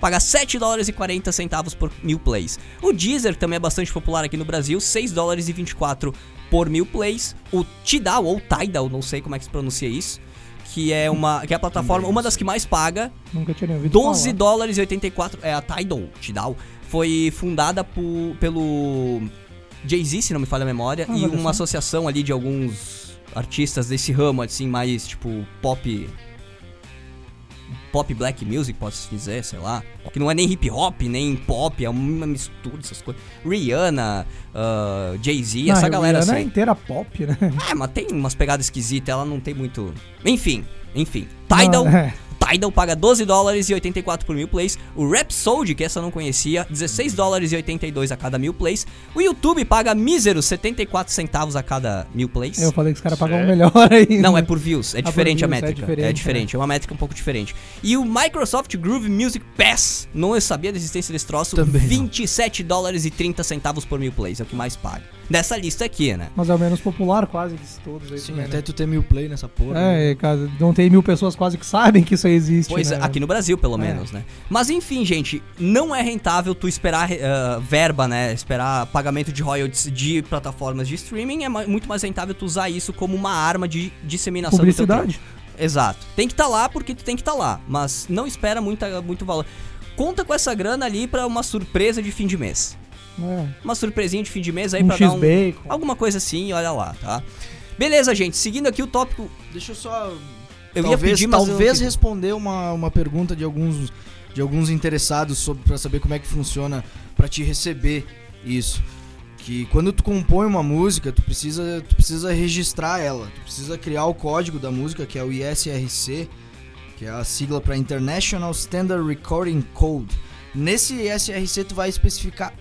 paga 7 dólares e 40 centavos por mil plays. O Deezer, também é bastante popular aqui no Brasil, 6 dólares e 24 por mil plays. O Tidal, ou Tidal, não sei como é que se pronuncia isso, que é uma que é a plataforma, uma das que mais paga, Nunca tinha nem ouvido 12 falar. dólares e 84. É a Tidal, Tidal. Foi fundada por, pelo Jay-Z, se não me falha a memória, Ah, e uma associação ali de alguns artistas desse ramo, assim, mais tipo pop. Pop black music, pode-se dizer, sei lá. Que não é nem hip hop, nem pop, é uma mistura dessas coisas. Rihanna, ah, Jay-Z, Não, essa galera Rihanna é assim. inteira pop, né? É, mas tem umas pegadas esquisitas, ela não tem muito. Enfim, enfim. Tidal, Não, é. Tidal paga 12 dólares e 84 por mil plays. O Rhapsody, que essa eu não conhecia, 16 dólares e 82 a cada mil plays. O YouTube paga míseros 74 centavos a cada mil plays. Eu falei que os caras pagam Sério? melhor aí. Não, é por views. É por diferente a views, é métrica. É diferente, diferente, é uma métrica um pouco diferente. E o Microsoft Groove Music Pass, não eu sabia da existência desse troço, Também não. 27 dólares e 30 centavos por mil plays, é o que mais paga. Dessa lista aqui, né? Mas é o menos popular quase de todos aí Sim, também, até né? tu ter mil play nessa porra. né? É, cara, não tem mil pessoas quase que sabem que isso aí existe, Pois né? aqui no Brasil, pelo É. menos, né? Mas enfim, gente, não é rentável tu esperar eh, verba, né? Esperar pagamento de royalties de plataformas de streaming. É muito mais rentável tu usar isso como uma arma de disseminação do teu Publicidade. Exato. Tem que estar lá porque tu tem que estar lá, mas não espera muita, muito valor. Conta com essa grana ali pra uma surpresa de fim de mês. É. Uma surpresinha de fim de mês aí Um pra dar um, alguma coisa assim, olha lá, tá? Beleza, gente, seguindo aqui o tópico. Deixa eu só. Eu ia talvez pedir, mas eu talvez quis. responder uma, uma pergunta de alguns, de alguns interessados sobre, pra saber como é que funciona pra te receber isso. Que quando tu compõe uma música, tu precisa, tu precisa registrar ela. Tu precisa criar o código da música, que é o ISRC, que é a sigla para International Standard Recording Code. Nesse ISRC tu vai especificar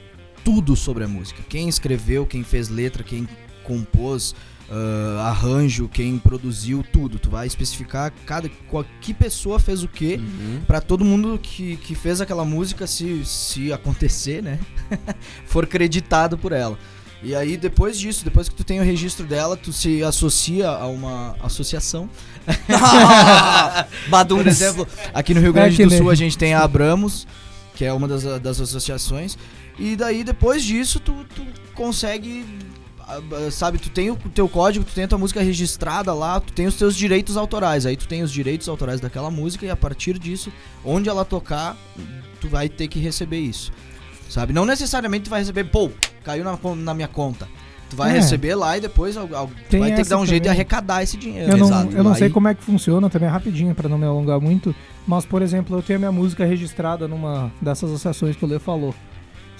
tudo sobre a música. Quem escreveu, quem fez letra, quem compôs, ah, arranjo, quem produziu, tudo. Tu vai especificar cada qual- que pessoa fez o quê Uhum. Pra todo mundo que, que fez aquela música, se, se acontecer, né? for creditado por ela. E aí, depois disso, depois que tu tem o registro dela, tu se associa a uma associação. Badum. Por exemplo, aqui no Rio É Grande que do Sul a gente tem a Abramos, que é uma das, das associações. E daí, depois disso, tu, tu consegue. Ah, ah, Sabe, tu tem o teu código, tu tem a tua música registrada lá, tu tem os teus direitos autorais. Aí tu tem os direitos autorais daquela música e a partir disso, onde ela tocar, tu vai ter que receber isso. Sabe? Não necessariamente tu vai receber, pô, caiu na, na minha conta. Tu vai É. receber lá e depois al- vai ter que dar um jeito de também. arrecadar esse dinheiro. Eu não, Exato. eu não sei como é que funciona, também é rapidinho pra não me alongar muito. Mas, por exemplo, eu tenho a minha música registrada numa dessas associações que o Lê falou.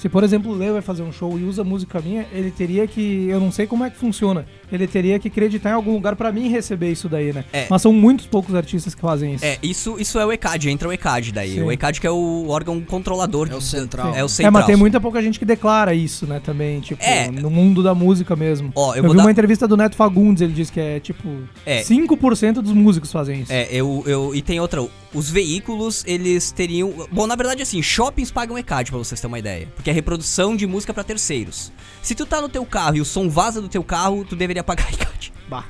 Se, por exemplo, o Lê vai fazer um show e usa música minha, ele teria que. Eu não sei como é que funciona. Ele teria que acreditar em algum lugar pra mim receber isso daí, né? É. Mas são muitos poucos artistas que fazem isso. É, isso, isso é o ECAD, entra o ECAD daí. Sim. O ECAD que é o órgão controlador. É o central. É o É, central. mas tem muita pouca gente que declara isso, né, também, tipo, É. no mundo da música mesmo. Ó, eu eu vi dar- uma entrevista do Neto Fagundes, ele disse que é, tipo, É. 5% dos músicos fazem isso. É, eu, eu. E tem outra. Os veículos, eles teriam. Bom, na verdade, assim, shoppings pagam ECAD, pra vocês terem uma ideia. Porque é reprodução de música pra terceiros. Se tu tá no teu carro e o som vaza do teu carro, tu deveria pagar ECAD. Bah.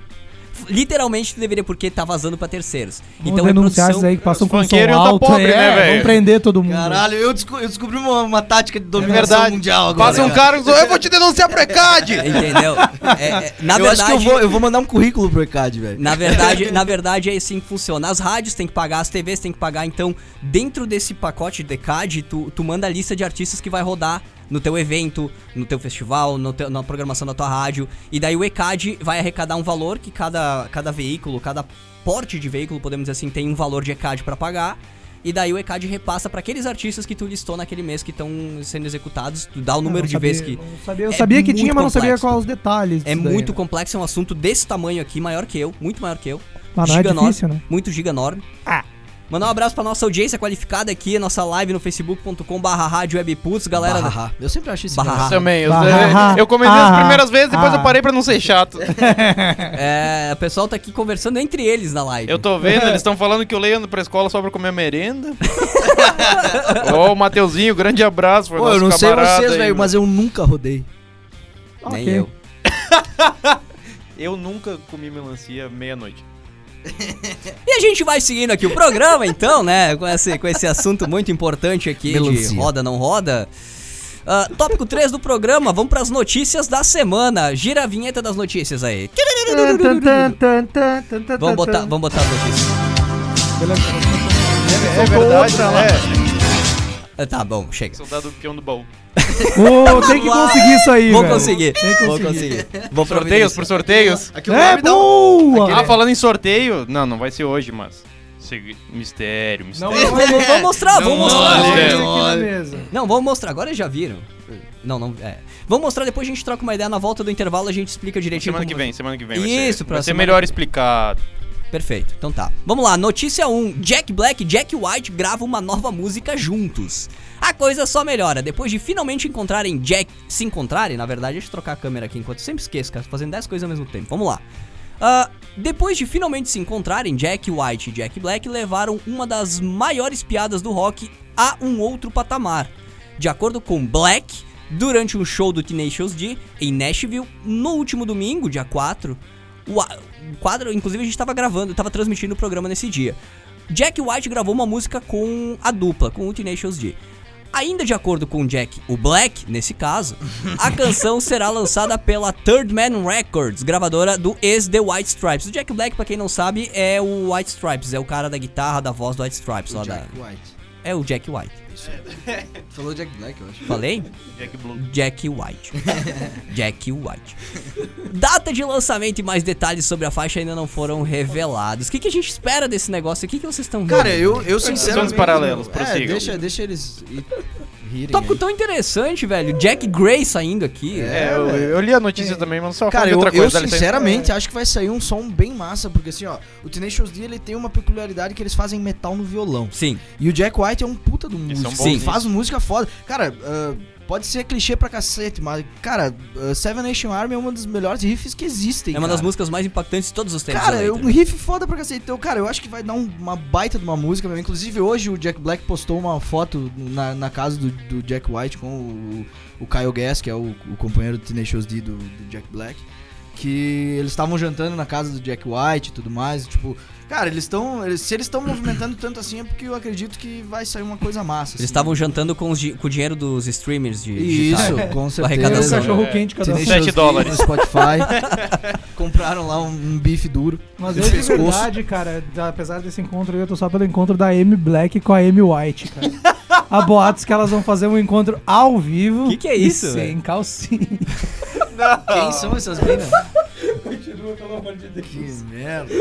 Literalmente, tu deveria, porque tá vazando pra terceiros. Vamos então, denunciar esses reprodução. aí que passam Os com som funkeiros iam tá alto. pobre, é, né? Vamos prender todo mundo. Caralho, eu, desco- eu descobri uma, uma tática de dominação verdade. mundial agora. Passa um cara e diz, eu vou te denunciar pro ECAD! Entendeu? É, é, na eu verdade. acho que eu vou, eu vou mandar um currículo pro ECAD, velho. Na verdade, na verdade é assim que funciona. As rádios têm que pagar, as TVs têm que pagar. Então, dentro desse pacote de CAD, tu, tu manda a lista de artistas que vai rodar no teu evento, no teu festival, no teu- na programação da tua rádio. E daí o ECAD vai arrecadar um valor que cada, cada veículo, cada porte de veículo, podemos dizer assim, tem um valor de ECAD pra pagar. E daí o ECAD repassa pra aqueles artistas que tu listou naquele mês que estão sendo executados. Tu dá o número de vezes que. sabia- eu É sabia que tinha, mas não sabia quais os detalhes. É daí, muito né? complexo, é um assunto desse tamanho aqui, maior que eu, muito maior que eu. Mas não é difícil, né? Muito giga enorme. Ah. Mandar um abraço pra nossa audiência qualificada aqui, nossa live no facebook.com barra rádio webputs, galera. Barra. Eu sempre acho isso Barra. engraçado. Também, eu, Bah, eu comentei as ah, primeiras vezes, depois ah. eu parei pra não ser chato. É, o pessoal tá aqui conversando entre eles na live. Eu tô vendo, eles estão falando que eu leio pra escola só pra comer merenda. Ó, o Mateuzinho, grande abraço. Foi Pô, eu não sei vocês, velho, mas eu nunca rodei. Nem Ok. eu. Eu nunca comi melancia meia-noite. E a gente vai seguindo aqui o programa, então, né? Com esse, com esse assunto muito importante aqui de Melancia. roda, não roda. Ah, tópico 3 do programa, vamos pras notícias da semana. Gira a vinheta das notícias aí. Vamos botar, vamos botar as notícias. É verdade, outra lá. é. Ah, Tá bom, chega. Soldado peão do baú. Ô, tem que conseguir isso aí, Vou velho. conseguir. Tem que Vou conseguir. Vou Sorteios por sorteios. Aquilo É um- boa! Ah, falando em sorteio. Não, não vai ser hoje, mas. segui- Mistério, Não, mistério. não, Vamos, vamos mostrar, vamos mostrar. olha. Olha isso aqui na mesa. Não, vamos mostrar. Agora já viram. Não, não. É. Vamos mostrar, depois a gente troca uma ideia. Na volta do intervalo a gente explica direitinho. Semana que como- vem, semana que vem. vai Isso, ser, pra vai ser semana- melhor explicado. Perfeito, então tá. Vamos lá, notícia 1. Jack Black e Jack White gravam uma nova música juntos. A coisa só melhora. Depois de finalmente encontrarem Jack. Se encontrarem, na verdade, deixa eu trocar a câmera aqui enquanto eu sempre esqueço, cara. Fazendo 10 coisas ao mesmo tempo. Vamos lá. Ah, depois de finalmente se encontrarem, Jack White e Jack Black levaram uma das maiores piadas do rock a um outro patamar. De acordo com Black, durante um show do Tenacious D em Nashville, no último domingo, dia 4, o, o quadro, inclusive a gente tava gravando, tava transmitindo o programa nesse dia. Jack White gravou uma música com a dupla, com o Tenacious D. Ainda de acordo com Jack, o Black, nesse caso, a canção será lançada pela Third Man Records, gravadora do ex-The White Stripes. O Jack Black, pra quem não sabe, é o White Stripes, é o cara da guitarra, da voz do White Stripes. lá da... Jack White. É o Jack White. Falou Jack Black, eu acho. Falei? Jack Blue. Jack White. Jack White. Data de lançamento e mais detalhes sobre a faixa ainda não foram revelados. O que, que a gente espera desse negócio? O que, que vocês estão Cara, eu, eu sinceramente... Sons paralelos, É, deixa, deixa eles ir- rirem Tópico aí. tão interessante, velho. Jack Gray saindo aqui. É, eu, eu li a notícia também, mas só Cara, eu, outra eu coisa. dá licença. sinceramente acho que vai sair um som bem massa, porque assim, ó, o Tenacious D ele tem uma peculiaridade que eles fazem metal no violão. Sim. E o Jack White é um puta do músico. Sim. Faz música foda. Cara, ah, pode ser clichê pra cacete, mas, cara, uh, Seven Nation Army é uma das melhores riffs que existem. É uma das cara. músicas mais impactantes de todos os tempos. Cara, da é um riff foda pra cacete. Então, cara, eu acho que vai dar um- uma baita de uma música. Inclusive, hoje o Jack Black postou uma foto na, na casa do, do Jack White com o, o Kyle Gass, que é o, o companheiro do Tenacious D do, do Jack Black. Que eles estavam jantando na casa do Jack White e tudo mais. Tipo, cara, eles estão. Se eles estão movimentando tanto assim é porque eu acredito que vai sair uma coisa massa. Eles assim. estavam jantando com, os com o dinheiro dos streamers de Isso, digitais. com certeza. arrecadação. um cachorro quente cada um. Tenacious Sete D dólares. No Spotify. Compraram lá um, um bife duro. Mas eu de pescoço. verdade, cara, apesar desse encontro, eu tô só pelo encontro da Amy Black com a Amy White, cara. Há boatos que elas vão fazer um encontro ao vivo. Que que é e isso, Sem calcinha. Quem são essas minas? Continua, pelo amor de Deus. Que merda.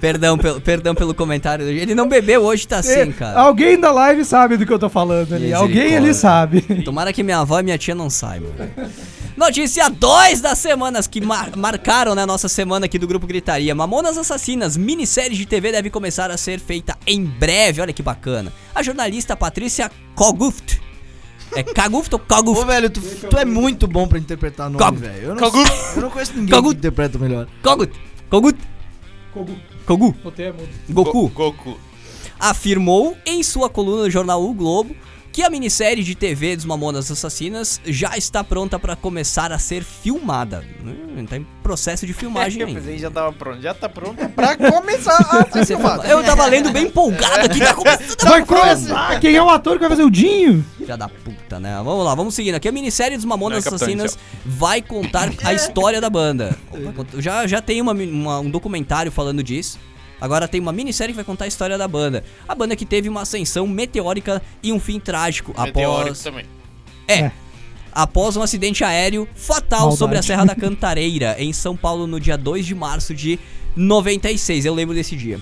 Perdão, pelo, perdão pelo comentário. Ele não bebeu hoje, tá assim, cara. Alguém da live sabe do que eu tô falando ali. Alguém ali sabe. Tomara que minha avó e minha tia não saibam. Notícia 2 das semanas que mar- marcaram né, nossa semana aqui do Grupo Gritaria. Mamonas Assassinas, minissérie de TV deve começar a ser feita em breve. Olha que bacana. A jornalista Patrícia Koguft. É Kaguft ou Ô, Koguft? velho, tu, tu é muito bom pra interpretar nome, Cogu. velho. Eu, não Cogu. sei- eu não conheço ninguém Cogu. que interpreta melhor. Kogut. Kogut. Kogu. Kogu. Goku. Go- Goku. afirmou em sua coluna no jornal O Globo que a minissérie de TV dos Mamonas Assassinas já está pronta para começar a ser filmada. Hum, tá em processo de filmagem Eu ainda. pensei que já tava pronto. Já tá pronto pra começar a ser filmado. Eu tava lendo bem empolgado aqui, tá começando Vai começar! Quem é o ator que vai fazer o Dinho? Filha da puta, né? Vamos lá, vamos seguindo aqui. A minissérie dos Mamonas Não, é Assassinas vai contar a história da banda. Já, já tem uma, uma- um documentário falando disso. Agora tem uma minissérie que vai contar a história da banda. A banda que teve uma ascensão meteórica e um fim trágico Meteórico após também. É. Após um acidente aéreo fatal Maldade. sobre a Serra da Cantareira, em São Paulo, no dia 2 de março de 96. Eu lembro desse dia.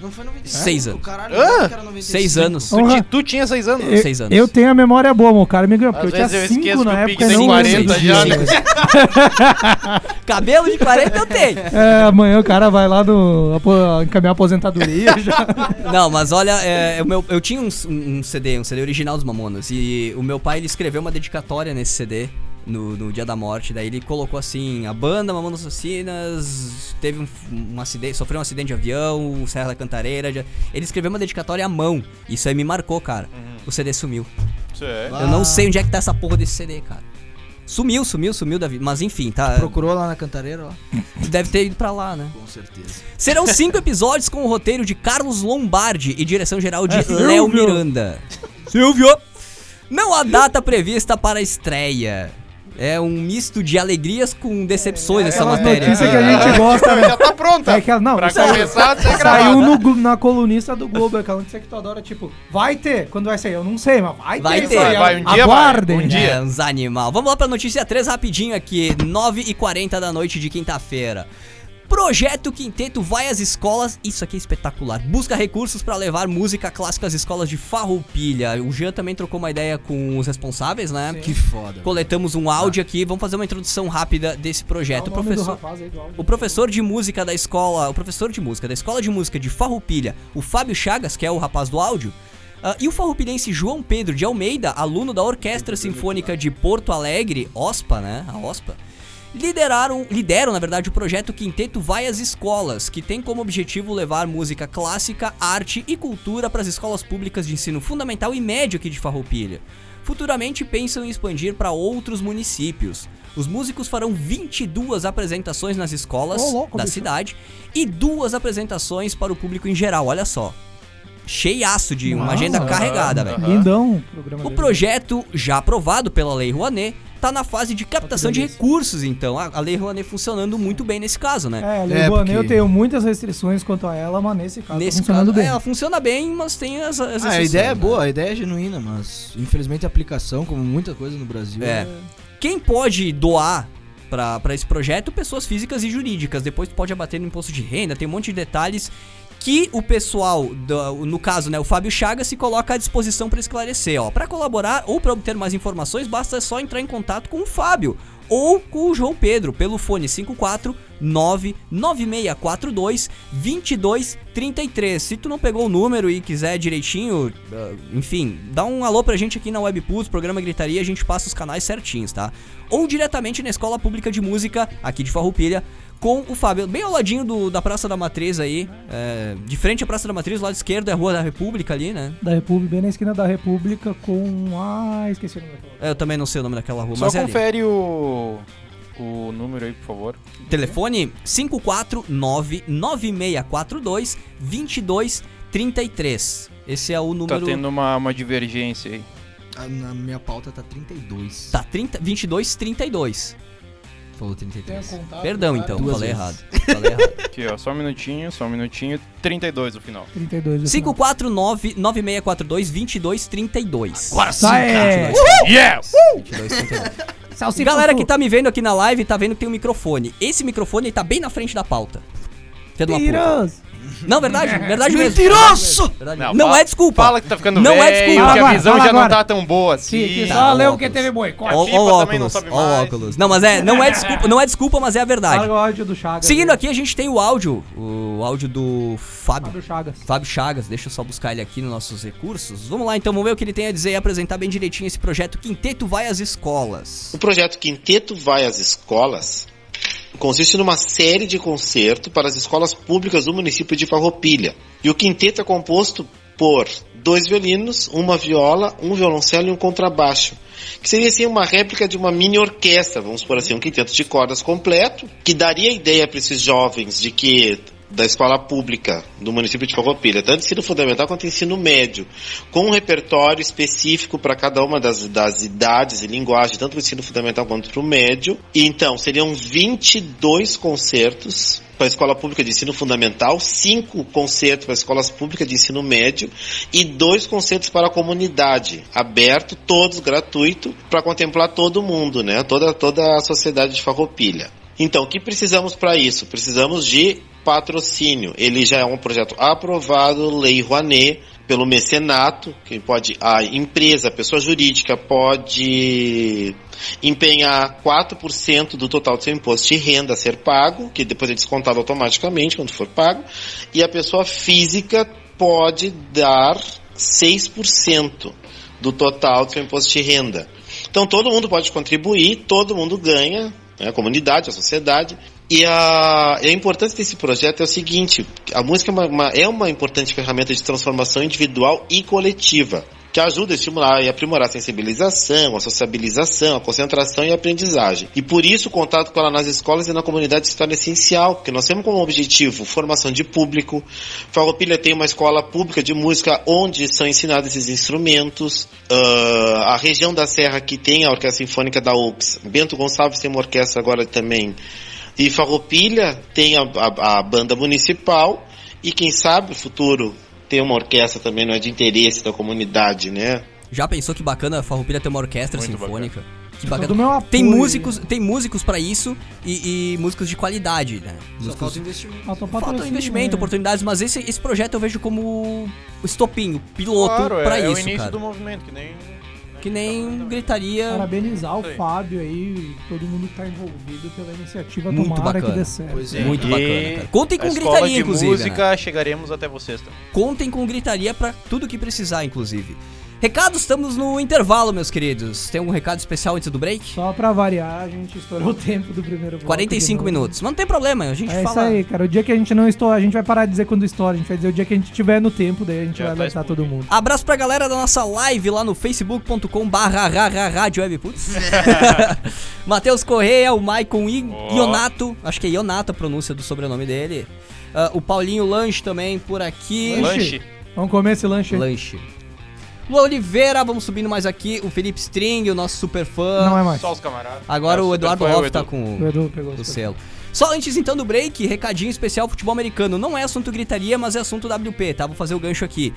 Não foi 95? Seis anos. Caralho, Hã? que era 95. Seis anos. Tu, ti- tu tinha seis anos? Eu, Seis anos. eu tenho a memória boa, meu cara me ganhou, porque Às eu tinha vezes eu 5 esqueço na que o época e tem não 40 lembro. já, né? Cabelo de 40 eu tenho. É, amanhã o cara vai lá no, apo- encaminhar a aposentadoria já. Não, mas olha, é, o meu, eu tinha um, um CD, um CD original dos Mamonas. E o meu pai ele escreveu uma dedicatória nesse CD. No, no dia da morte, daí ele colocou assim: a banda Mamonas Assassinas teve um, um acidente, sofreu um acidente de avião, Serra da Cantareira. já- Ele escreveu uma dedicatória à mão. Isso aí me marcou, cara. O CD sumiu. É. Eu não sei onde é que tá essa porra desse CD, cara. Sumiu, sumiu, sumiu da vida. Mas enfim, tá. Procurou lá na cantareira, ó. Deve ter ido pra lá, né? Com certeza. Serão cinco episódios com o roteiro de Carlos Lombardi e direção geral de É. Léo Miranda. Silvio! Não há data prevista para a estreia. É um misto de alegrias com decepções essa Aquelas matéria. notícias que a gente gosta, né? Já tá pronta. É que ela- não, pra saiu- começar, tem Saiu gravado. no, na colunista do Globo, aquela notícia que tu adora, tipo, vai ter. Quando vai sair? Eu não sei, mas vai, Vai ter. ter. Vai, um dia vai, Aguardem. um dia. É, uns animal. Vamos lá pra notícia 3 rapidinho aqui. 9h40 da noite de quinta-feira. Projeto Quinteto vai às escolas. Isso aqui é espetacular. Busca recursos pra levar música clássica às escolas de Farroupilha. O Jean também trocou uma ideia com os responsáveis, né? Que foda. Coletamos um áudio aqui. Vamos fazer uma introdução rápida desse projeto. Qual o do professor, aí o professor de música da escola, o professor de música da escola de música de Farroupilha, o Fábio Chagas, que é o rapaz do áudio, ah, e o farroupilhense João Pedro de Almeida, aluno da Orquestra Sinfônica de Porto Alegre, OSPA, né? A OSPA. Lideraram, lideram, na verdade, o projeto Quinteto Vai às Escolas, que tem como objetivo levar música clássica, arte e cultura para as escolas públicas de ensino fundamental e médio aqui de Farroupilha. Futuramente pensam em expandir para outros municípios. Os músicos farão 22 apresentações nas escolas Ô, louco, da bicho. cidade e duas apresentações para o público em geral. Olha só. Cheiaço de uma Nossa. agenda carregada, velho. Lindão o O projeto, já aprovado pela Lei Rouanet, tá na fase de captação de recursos, então. A, a Lei Rouanet funcionando muito bem nesse caso, né? É, a É, Lei Rouanet, eu porque- tenho muitas restrições quanto a ela, mas nesse caso Nesse tá funcionando caso, bem. é, ela funciona bem, mas tem as, as Ah, a ideia é né? boa, a ideia é genuína, mas infelizmente a aplicação, como muita coisa no Brasil, É. Quem pode doar pra esse projeto? Pessoas físicas e jurídicas. Depois tu pode abater no imposto de renda, tem um monte de detalhes. Que o pessoal, do- no caso, né, o Fábio Chagas, se coloca à disposição para esclarecer, ó. Para colaborar ou para obter mais informações, basta só entrar em contato com o Fábio ou com o João Pedro pelo fone 549 9642 2233. Se tu não pegou o número e quiser direitinho, ah, enfim, dá um alô pra gente aqui na Webputs, programa Gritaria, a gente passa os canais certinhos, tá? Ou diretamente na Escola Pública de Música, aqui de Farroupilha, com o Fábio, bem ao ladinho do- da Praça da Matriz aí, é, de frente à Praça da Matriz, lado esquerdo é a Rua da República ali, né? Da República, bem na esquina da República com. Ah, esqueci o nome daquela. É, Eu também não sei o nome daquela rua, Só mas é confere o, o número aí, por favor. Telefone 549-9642 2233. Esse é o Tá número. tendo uma, uma divergência aí. Ah, Na minha pauta tá 32. Tá 30, 2232. Falou 33. Perdão, então, Duas falei vezes. errado. Falei errado. Aqui, ó, só um minutinho, só um minutinho. 32 no final. 32. no final. 549-9642-2232. Agora Tá, é. Yes! 2232. Salsicha Galera que tá me vendo aqui na live tá vendo que tem um microfone. Esse microfone ele tá bem na frente da pauta. Filha de uma puta. Mentiroso. Não, verdade, verdade mesmo. Mentiroso! Verdade Não, mesmo. Não, fala- é desculpa. Fala que tá ficando Não é velho, desculpa. que a agora, visão fala já não agora. tá tão boa assim. Que, que Tá, só leu óculos. que teve boicote. Ó, FIFA também não óculos, ó, mais. óculos. Não, mas é, não é desculpa, não é desculpa, mas é a verdade. Fala o áudio do Chagas. Seguindo né? aqui, a gente tem o áudio, o áudio do Fábio. Fábio Chagas. Fábio Chagas, deixa eu só buscar ele aqui nos nossos recursos. Vamos lá então, vamos ver o que ele tem a dizer e apresentar bem direitinho esse projeto Quinteto Vai às Escolas. O projeto Quinteto Vai às Escolas consiste numa série de concertos para as escolas públicas do município de Farroupilha. E o quinteto é composto por dois violinos, uma viola, um violoncelo e um contrabaixo. Que seria assim uma réplica de uma mini orquestra, vamos por assim, um quinteto de cordas completo, que daria a ideia para esses jovens de que da escola pública do município de Farroupilha, tanto ensino fundamental quanto ensino médio, com um repertório específico para cada uma das, das idades e linguagem, tanto para o ensino fundamental quanto para o médio. E então, seriam 22 concertos para a escola pública de ensino fundamental, cinco concertos para escolas públicas de ensino médio e dois concertos para a comunidade, aberto, todos gratuito, para contemplar todo mundo, né? Toda, toda a sociedade de Farroupilha. Então, o que precisamos para isso? Precisamos de patrocínio. Ele já é um projeto aprovado, Lei Rouanet, pelo mecenato, que pode a empresa, a pessoa jurídica pode empenhar 4% do total do seu imposto de renda a ser pago, que depois é descontado automaticamente quando for pago, e a pessoa física pode dar 6% do total do seu imposto de renda. Então todo mundo pode contribuir, todo mundo ganha, né, a comunidade, a sociedade. E a, a importância desse projeto é o seguinte: a música é uma, uma- é uma importante ferramenta de transformação individual e coletiva, que ajuda a estimular e aprimorar a sensibilização, a sociabilização, a concentração e a aprendizagem. E por isso o contato com ela nas escolas e na comunidade se torna essencial, porque nós temos como objetivo formação de público. Farroupilha tem uma escola pública de música onde são ensinados esses instrumentos. Ah, a região da Serra que tem a Orquestra Sinfônica da UX. Bento Gonçalves tem uma orquestra agora também. E Farroupilha tem a, a- a banda municipal e quem sabe no futuro tem uma orquestra também, não é de interesse da comunidade, né? Já pensou que bacana a Farroupilha ter uma orquestra Muito sinfônica? Que bacana. meu apoio. Tem músicos, tem músicos para isso e, e músicos de qualidade, né? Só Músicos- falta investimento. Falta investimento, né? oportunidades, mas esse, esse projeto eu vejo como o estopinho, o piloto Claro, é, pra é o isso, início cara. do movimento, que nem... Que nem gritaria. Parabenizar o. Fábio aí e todo mundo que tá envolvido pela iniciativa. Muito Tomara bacana. que dê certo. Pois é. Muito E bacana, cara. Contem com gritaria, de inclusive. música, né? chegaremos até vocês também. Contem com gritaria pra tudo que precisar, inclusive. Recados, estamos no intervalo, meus queridos. Tem algum recado especial antes do break? Só pra variar, a gente estourou o tempo do primeiro bloco. 45 de novo. minutos. Mas não tem problema, a gente É fala. isso aí, cara. O dia que a gente não estoura, a gente vai parar de dizer quando estoura. A gente vai dizer o dia que a gente tiver no tempo, daí a gente Já vai tá alertar todo mundo. Abraço pra galera da nossa live lá no facebook.com barra rádio web. Putz. Matheus Correia, o Maicon Ó. Ionato, acho que é Ionato a pronúncia do sobrenome dele. Ah, o Paulinho Lanche também por aqui. Lanche. Lanche. Vamos comer esse lanche. Lanche. Lua Oliveira, vamos subindo mais aqui. O Felipe String, o nosso super fã. Não é mais. Só os camaradas. Agora É, o Eduardo é Hoff tá com O Edu pegou o selo. Só antes então do break, recadinho especial futebol americano. Não é assunto gritaria, mas é assunto WP, tá? Vou fazer o gancho aqui.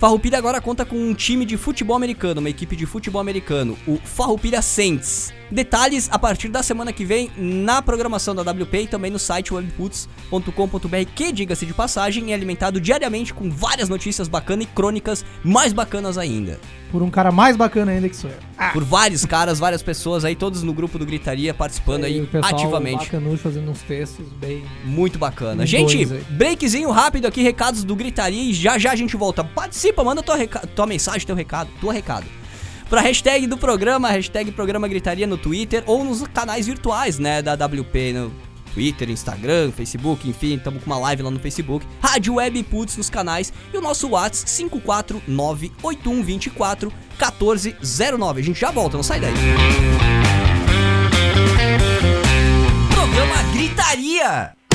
Farroupilha agora conta com um time de futebol americano, uma equipe de futebol americano, o Farroupilha Saints. Detalhes a partir da semana que vem na programação da WP e também no site webputs.com.br, que, diga-se de passagem, é alimentado diariamente com várias notícias bacanas e crônicas mais bacanas ainda. Por um cara mais bacana ainda que sou eu. Por vários caras, várias pessoas aí, todos no grupo do Gritaria participando aí o pessoal ativamente. bacanucho fazendo uns textos bem... Muito bacana. Gente, aí. breakzinho rápido aqui, recados do Gritaria e já já a gente volta. Participa, manda tua, tua mensagem, teu recado, tua recado. Pra hashtag do programa, hashtag programa Gritaria no Twitter ou nos canais virtuais, né, da WP no Twitter, Instagram, Facebook, enfim, tamo com uma live lá no Facebook. Rádio Web Putz nos canais e o nosso WhatsApp 54981241409. A gente já volta, não sai daí. Programa Gritaria.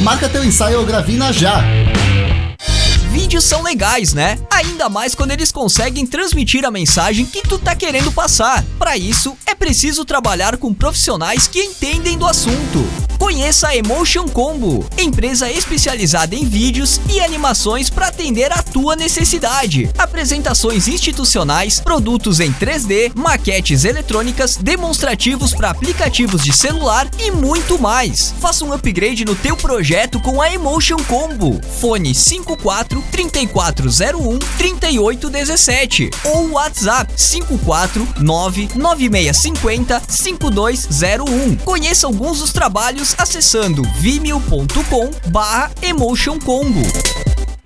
Marca teu ensaio ou gravina já! Vídeos são legais, né? Ainda mais quando eles conseguem transmitir a mensagem que tu tá querendo passar. Para isso, é preciso trabalhar com profissionais que entendem do assunto. Conheça a Emotion Combo, empresa especializada em vídeos e animações para atender a tua necessidade. Apresentações institucionais, produtos em 3D, maquetes eletrônicas, demonstrativos para aplicativos de celular e muito mais. Faça um upgrade no teu projeto com a Emotion Combo. Fone 54 3401 3817 ou WhatsApp 549 9650 5201. Conheça alguns dos trabalhos acessando vimeo.com barra Emotion Combo.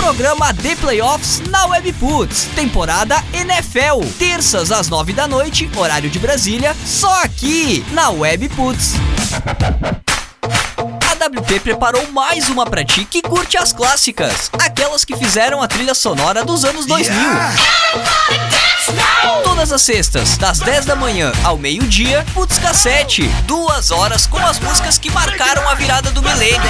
Programa The Playoffs na Webputs, temporada NFL, terças às nove da noite, horário de Brasília, só aqui na Webputs. A WP preparou mais uma pra ti que curte as clássicas, aquelas que fizeram a trilha sonora dos anos 2000. Todas as sextas, das 10 da manhã ao meio-dia, Putz Cassete. Duas horas com as músicas que marcaram a virada do milênio.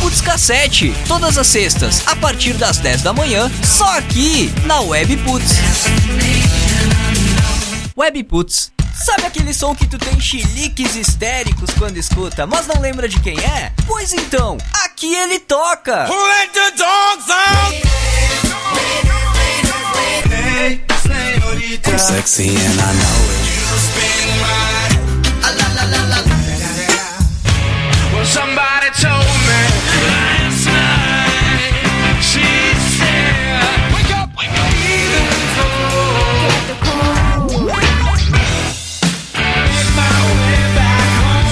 Putz Cassete. Todas as sextas, a partir das 10 da manhã, só aqui na Web Putz. Web Putz. Sabe aquele som que tu tem chiliques histéricos quando escuta, mas não lembra de quem é? Pois então, aqui ele toca. I'm sexy and I know it. Well, somebody told me last night. She said, "Wake up, wake up." Even though make my way back home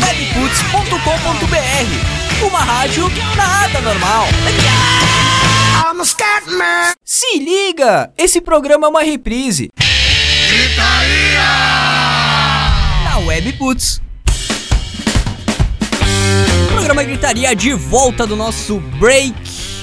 webputs.com.br Uma rádio nada normal. Se liga, esse programa é uma reprise. Na Webputs. Programa Gritaria de volta do nosso break.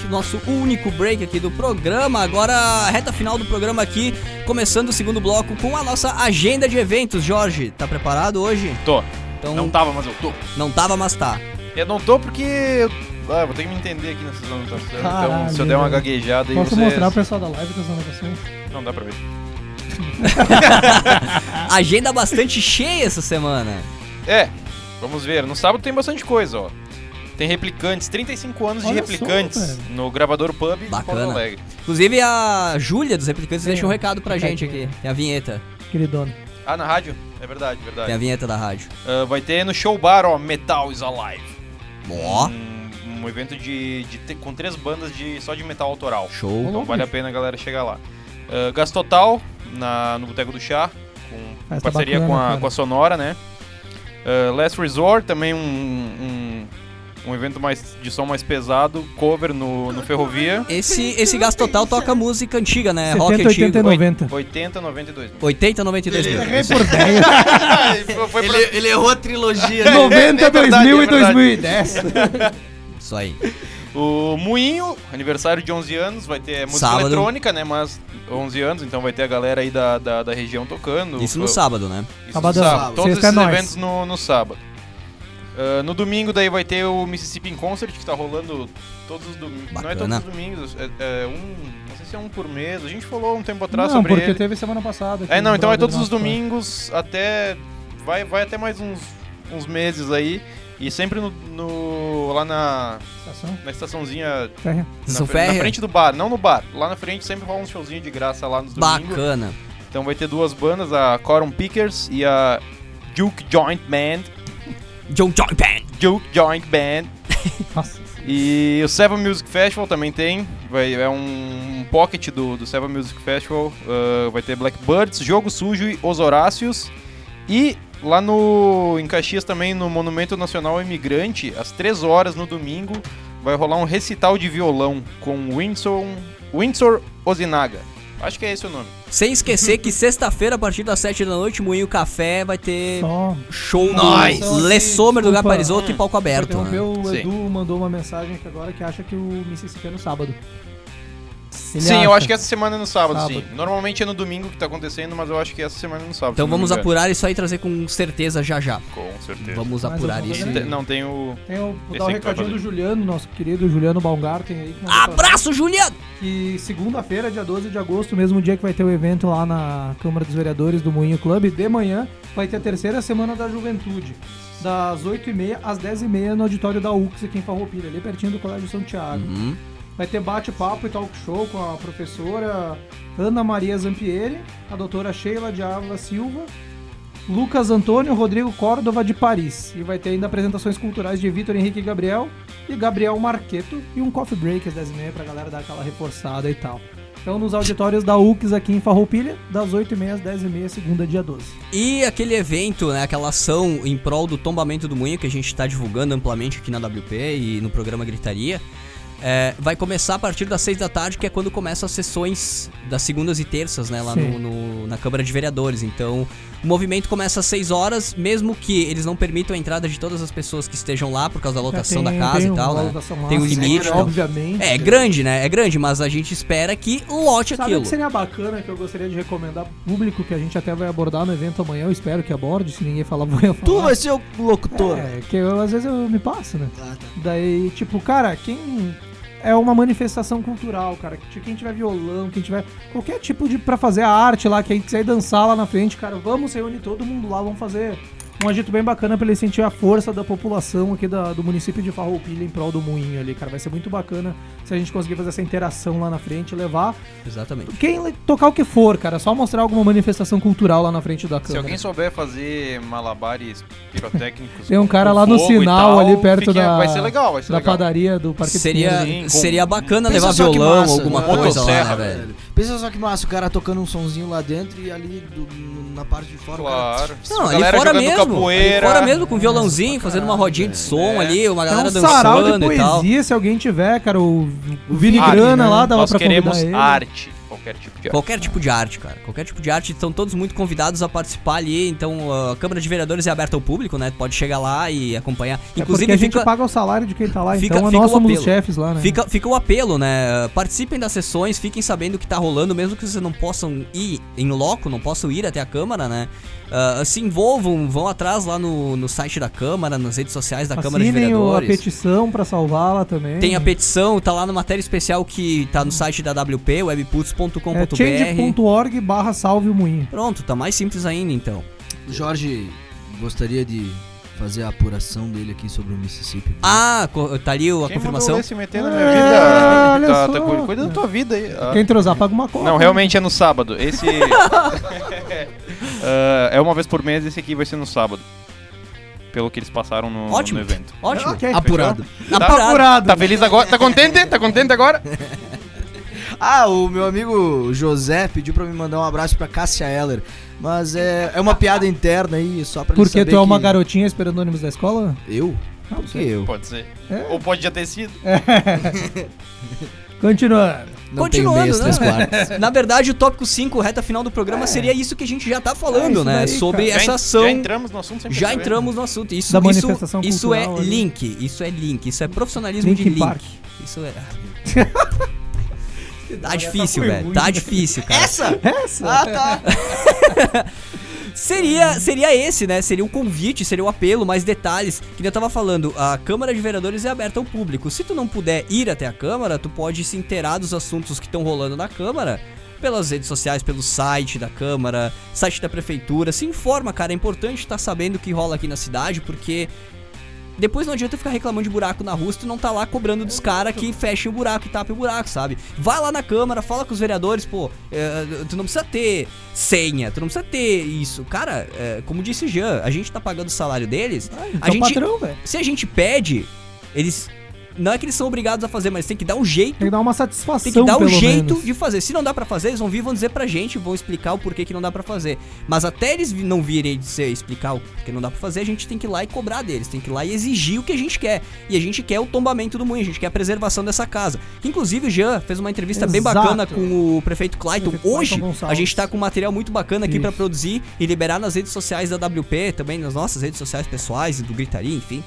Nosso único break aqui do programa. Agora, a reta final do programa aqui, começando o segundo bloco com a nossa agenda de eventos. Jorge, tá preparado hoje? Tô. Então, Não tava, mas eu tô. não tava, mas tá. Eu não tô porque. eu- Ah, vou ter que me entender aqui nessas anotações. Então, Caralho, se eu der uma velho. gaguejada aí, Posso vocês... mostrar o pessoal da live com as anotações? Não dá pra ver. Agenda bastante cheia essa semana. É, vamos ver. No sábado tem bastante coisa, ó. Tem replicantes, 35 anos de Olha só, replicantes velho. no gravador Pub em Bacana. Porto Alegre. Inclusive a Júlia dos Replicantes Tem deixa um recado pra gente aqui. Tem a vinheta. Queridona. Ah, na rádio? É verdade, Tem a verdade. vinheta da rádio. Ah, vai ter no Show Bar, ó, Metal is Alive. Ó, Um, um evento de, de te- com três bandas de só de metal autoral. show. Então vale a pena a galera chegar lá. Uh, Gás Total, na, no Boteco do Chá, com Festa parceria bacana, com, a, cara. com a Sonora, né? Uh, Last Resort, também um, um, um evento mais de som mais pesado, cover no, no Ferrovia. Esse, esse Gás Total toca música antiga, né? 70, Rock 80 e antigo. 90. 80, 92 mil. 80, 92 mil. Errei por 10. Foi- foi pra- Ele, ele errou a trilogia. né? 90, é verdade, 2000 é e verdade. 2010. Isso aí. O Moinho, aniversário de 11 anos, vai ter música Sábado. eletrônica, né? Mas 11 anos, então vai ter a galera aí da, da, da região tocando. Isso no Uh, sábado, né? Isso Sábado, no sábado. Todos Sexta é esses eventos no, no sábado. Ah, no domingo daí vai ter o Mississippi Concert, que tá rolando todos os domingos. Não é todos os domingos, é, é um. Não sei se é um por mês. A gente falou um tempo atrás Não, sobre porque ele. teve semana passada. É, não, então é todos os domingos até. Vai, vai até mais uns, uns meses aí. E sempre no, no- lá na, Estação, na estaçãozinha. férrea. Na, Estação fre- na Férrea? frente do bar, não no bar. Lá na frente sempre rola um showzinho de graça lá nos domingos. Bacana. Então vai ter duas bandas, a Corum Pickers e a Duke Joint Band. John John Band. Duke Joint Band. Nossa. E o Seven Music Festival também tem. Vai, é um pocket do, do Seven Music Festival. Ah, vai ter Blackbirds, Jogo Sujo e Os Horácios. E lá no em Caxias também, no Monumento Nacional Imigrante, às 3 horas no domingo, vai rolar um recital de violão com Windsor, Windsor Ozinaga. Acho que é esse o nome. Sem esquecer que sexta-feira, a partir das 7 da noite, Moinho Café vai ter Só. show Nós! do Le Sommer do. Gaparizoto e palco aberto. Né? o Sim. Edu mandou uma mensagem aqui agora que acha que o Mississippi é no sábado. Ele sim, eu acha. acho que essa semana é no sábado, Sábado. sim. Normalmente é no domingo que tá acontecendo, mas eu acho que essa semana é no sábado. Então não vamos apurar isso aí e trazer com certeza já já. Com certeza. Vamos Mas apurar eu isso. fazer- Te- Não, tem o. Tem o, vou dar um que vai recadinho do. Juliano, nosso querido Juliano Baumgarten aí. Abraço, Juliano! que segunda-feira, dia 12 de agosto, mesmo dia que vai ter o evento lá na Câmara dos Vereadores do Moinho Clube, de manhã vai ter a terceira semana da juventude, das 8h30 às 10h30 no auditório da UX aqui em Farroupilha, ali pertinho do Colégio São Tiago. Uhum. Vai ter bate-papo e talk show com a professora Ana Maria Zampieri, a doutora Sheila de Ávila Silva, Lucas Antônio Rodrigo Córdova de Paris. E vai ter ainda apresentações culturais de Vitor Henrique Gabriel e Gabriel Marqueto e um coffee break às 10h30 pra galera dar aquela reforçada e tal. Então nos auditórios da UX aqui em Farroupilha, das 8h30 às 10h30, segunda, dia 12. E aquele evento, né, aquela ação em prol do tombamento do moinho que a gente tá divulgando amplamente aqui na WP e no programa Gritaria, é, vai começar a partir das 6 da tarde, que é quando começam as sessões das segundas e terças, né, lá no, no- na Câmara de Vereadores. Então, o movimento começa às 6 horas, mesmo que eles não permitam a entrada de todas as pessoas que estejam lá por causa da locação Já da tem- casa tem e tal, uma né? Tem um limite, então. Obviamente. É, é grande, né? É grande, mas a gente espera que lote Sabe o aquilo. que seria bacana que eu gostaria de recomendar pro público que a gente até vai abordar no evento amanhã, eu espero que aborde, se ninguém falar, vou eu falar. Tu vai ser o locutor. É, que eu, às vezes eu me passo, né? Ah, tá. Daí, tipo, cara, quem é uma manifestação cultural, cara, que- quem tiver violão, quem tiver qualquer tipo de pra fazer a arte lá, quem quiser dançar lá na frente, cara, vamos reunir todo mundo lá, vamos fazer um agito bem bacana pra ele sentir a força da população aqui da- do município de Farroupilha em prol do moinho ali, cara. Vai ser muito bacana se a gente conseguir fazer essa interação lá na frente e levar Exatamente. quem tocar o que for, cara, só mostrar alguma manifestação cultural lá na frente da Se câmera. alguém souber fazer malabares pirotécnicos. Tem um cara lá no sinal tal, ali perto fique- da Vai ser legal, vai ser da legal. padaria do Parque Seria. Sim, com- seria bacana levar violão, massa, alguma né? coisa lá, né, velho? Pensa só que massa, o cara tocando um sonzinho lá dentro e ali do- na parte de fora. o cara- Claro. Não, ali fora mesmo. capoeira. Ali fora mesmo, com violãozinho, fazendo uma rodinha de som É. ali, uma É galera um sarau de dançando e tal. poesia, se alguém tiver, cara, o, o Vini Arte, Grana né? lá dava Nós pra queremos convidar ele. arte. Qualquer tipo de arte. Qualquer tipo de arte, cara. Qualquer tipo de arte. Estão todos muito convidados a participar ali. Então, a Câmara de Vereadores é aberta ao público, né? Pode chegar lá e acompanhar. É Inclusive, porque a gente fica, paga o salário de quem tá lá, fica- então fica nós o somos os apelo. chefes lá, né? fica, fica o apelo, né? Participem das sessões, fiquem sabendo o que tá rolando, mesmo que vocês não possam ir em loco, não possam ir até a Câmara, né? Ah, se envolvam, vão atrás lá no, no site da Câmara, nas redes sociais da Câmara de Assinem o- a Vereadores. petição pra salvá-la também. Tem a petição, tá lá no matéria especial que tá no site da WP, é webputs.com.br. change.org barra salve o moinho. Pronto, tá mais simples ainda então. Jorge gostaria de fazer a apuração dele aqui sobre o Mississippi. Ah, tá ali o- a Quem confirmação. se meter na minha É, vida? Tá, tá cu- cuida da tua vida aí. Ah. Quem entrosar paga uma conta. Não, realmente é no sábado. Esse. Ah, é uma vez por mês, esse aqui vai ser no sábado. Pelo que eles passaram no, Ótimo. no evento. Ótimo. Ok. Apurado. Tá- Apurado. Tá feliz agora? Tá contente? Tá contente agora? Ah, o meu amigo José pediu pra me mandar um abraço pra Cássia Eller. Mas é, é uma piada interna aí, só pra Porque saber tu é uma que- garotinha esperando o ônibus da escola? Eu? Não Por que eu? Pode ser. É. Ou pode já ter sido. Continuando. Não Continuando, meios, né? Na verdade, o tópico 5, reta final do programa, seria isso que a gente já tá falando, isso né? daí, Sobre cara. Já, essa en- ação. já entramos no assunto Já entramos no assunto. Isso, Da isso, manifestação isso é link. Isso é link. Isso é profissionalismo Linkin de link. Park. Isso é. tá difícil, foi velho. Tá difícil, cara. Essa? Essa? Ah, tá. Seria, seria esse, né? Seria um convite, seria um apelo, mais detalhes. Que eu tava falando, a Câmara de Vereadores é aberta ao público. Se tu não puder ir até a Câmara, tu pode se inteirar dos assuntos que estão rolando na Câmara. Pelas redes sociais, pelo site da Câmara, site da Prefeitura. Se informa, cara. É importante estar sabendo o que rola aqui na cidade, porque depois não adianta ficar reclamando de buraco na rua se tu não tá lá cobrando dos caras que fechem o buraco e tapem o buraco, sabe? Vai lá na Câmara, fala com os vereadores, pô, é, tu não precisa ter senha, tu não precisa ter isso. Cara, é, como disse o Jean, a gente tá pagando o salário deles, a é o gente, patrão, velho. se a gente pede, eles... Não é que eles são obrigados a fazer, mas tem que dar um jeito Tem que dar uma satisfação, tem que dar um jeito menos. de fazer. Se não dá pra fazer, eles vão vir e vão dizer pra gente, vão explicar o porquê que não dá pra fazer. Mas até eles não virem dizer, explicar o porquê não dá pra fazer, a gente tem que ir lá e cobrar deles, tem que ir lá e exigir o que a gente quer. E a gente quer o tombamento do moinho, a gente quer a preservação dessa casa. Inclusive o Jean fez uma entrevista bem Exato. bacana com o prefeito Clayton. Prefeito Hoje Clayton a gente tá com um material muito bacana aqui pra produzir e liberar nas redes sociais da WP, também nas nossas redes sociais pessoais e do Gritaria, enfim.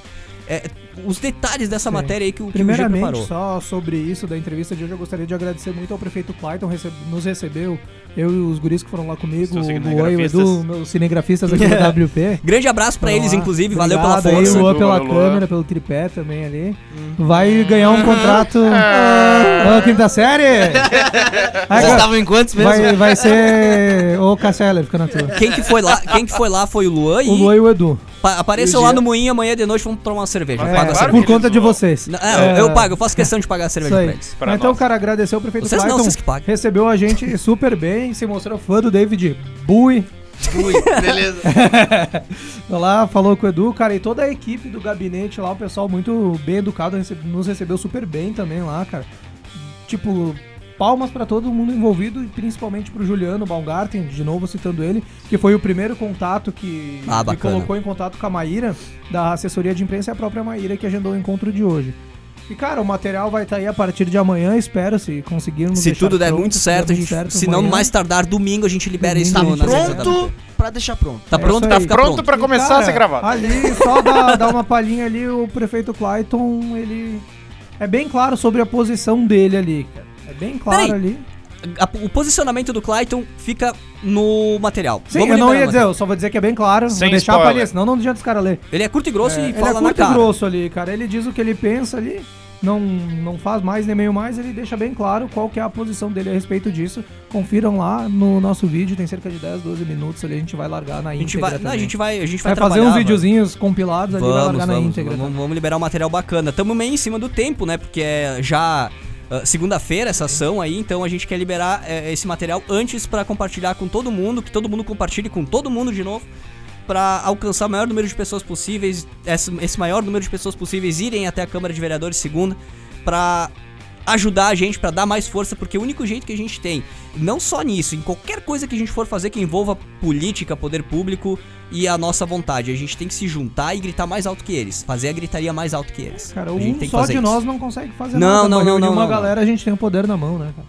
É, os detalhes dessa Sim. matéria aí que o, que o Primeiramente, preparou. só sobre isso da entrevista de hoje, eu gostaria de agradecer muito ao prefeito Clayton, receb- nos recebeu, eu e os guris que foram lá comigo, o Luan e o. Edu, meus cinegrafistas aqui da WP. Grande abraço pra Foram eles, lá. inclusive, valeu pela Obrigado força. Aí, o Luan pela Luan. câmera, pelo tripé também ali. Vai ganhar um contrato. Ah, quinta série! Vocês estavam em quantos mesmo? vai, vai ser o Casseller, fica na tua. Quem que foi lá? Quem que foi lá foi o Luan e O Luan e o Edu. Pa- apareçam lá no moinho amanhã de noite, vamos tomar uma cerveja. É, claro cerveja. por conta de vocês. Não, é, eu É. pago, eu faço questão de pagar a cerveja pra eles. Pra então, nós. cara, agradecer o prefeito Vocês não, Clayton. vocês que pagam. Recebeu a gente super bem, se mostrou fã do David Bowie. Ui, beleza. Lá falou com o Edu, cara, e toda a equipe do gabinete lá, o pessoal muito bem educado, nos recebeu super bem também lá, cara. Tipo, palmas pra todo mundo envolvido e principalmente pro Juliano Baumgarten, de novo citando ele, que foi o primeiro contato que Ah, me colocou em contato com a Maíra, da assessoria de imprensa e a própria Maíra que agendou o encontro de hoje. E, cara, o material vai estar aí a partir de amanhã, espero, se conseguirmos Se tudo der pronto, muito certo, der gente, se não mais tardar domingo, a gente libera Domingo isso da Pronto pra deixar pronto. Tá É pronto pra ficar Pronto pronto. pra E, começar cara, a ser gravado. Ali, só dar, dar uma palhinha ali, o prefeito Clayton, ele é bem claro sobre a posição dele ali, cara. É bem claro Peraí. ali. A- o posicionamento do Clayton fica no material. Sim, Vamos eu não ia dizer, eu só vou dizer que é bem claro. Sem vou deixar a spoiler. palhinha, senão não adianta os caras ler. Ele é curto e grosso É, e ele fala é na curto e cara. grosso ali, cara. Ele diz o que ele pensa ali. Não, não faz mais nem meio mais, ele deixa bem claro qual que é a posição dele a respeito disso. Confiram lá no nosso vídeo, tem cerca de 10, 12 minutos ali, a gente vai largar na A gente íntegra vai, não, a gente vai, a gente vai, vai fazer uns videozinhos compilados ali, vai Vamos, largar na vamos, íntegra. vamos, vamos liberar um material bacana. Tamo meio em cima do tempo, né? Porque é já ah, segunda-feira essa ação aí, então a gente quer liberar eh, esse material antes pra compartilhar com todo mundo, que todo mundo compartilhe com todo mundo de novo, Pra alcançar o maior número de pessoas possíveis, esse, esse maior número de pessoas possíveis irem até a Câmara de Vereadores segunda, pra ajudar a gente, pra dar mais força, porque o único jeito que a gente tem, não só nisso, em qualquer coisa que a gente for fazer que envolva política, poder público e a nossa vontade, a gente tem que se juntar e gritar mais alto que eles, fazer a gritaria mais alto que eles. Cara, a gente um tem que só de isso. nós não consegue fazer Não, nada. não, não, não, uma galera, a gente tem o poder na mão, né, cara?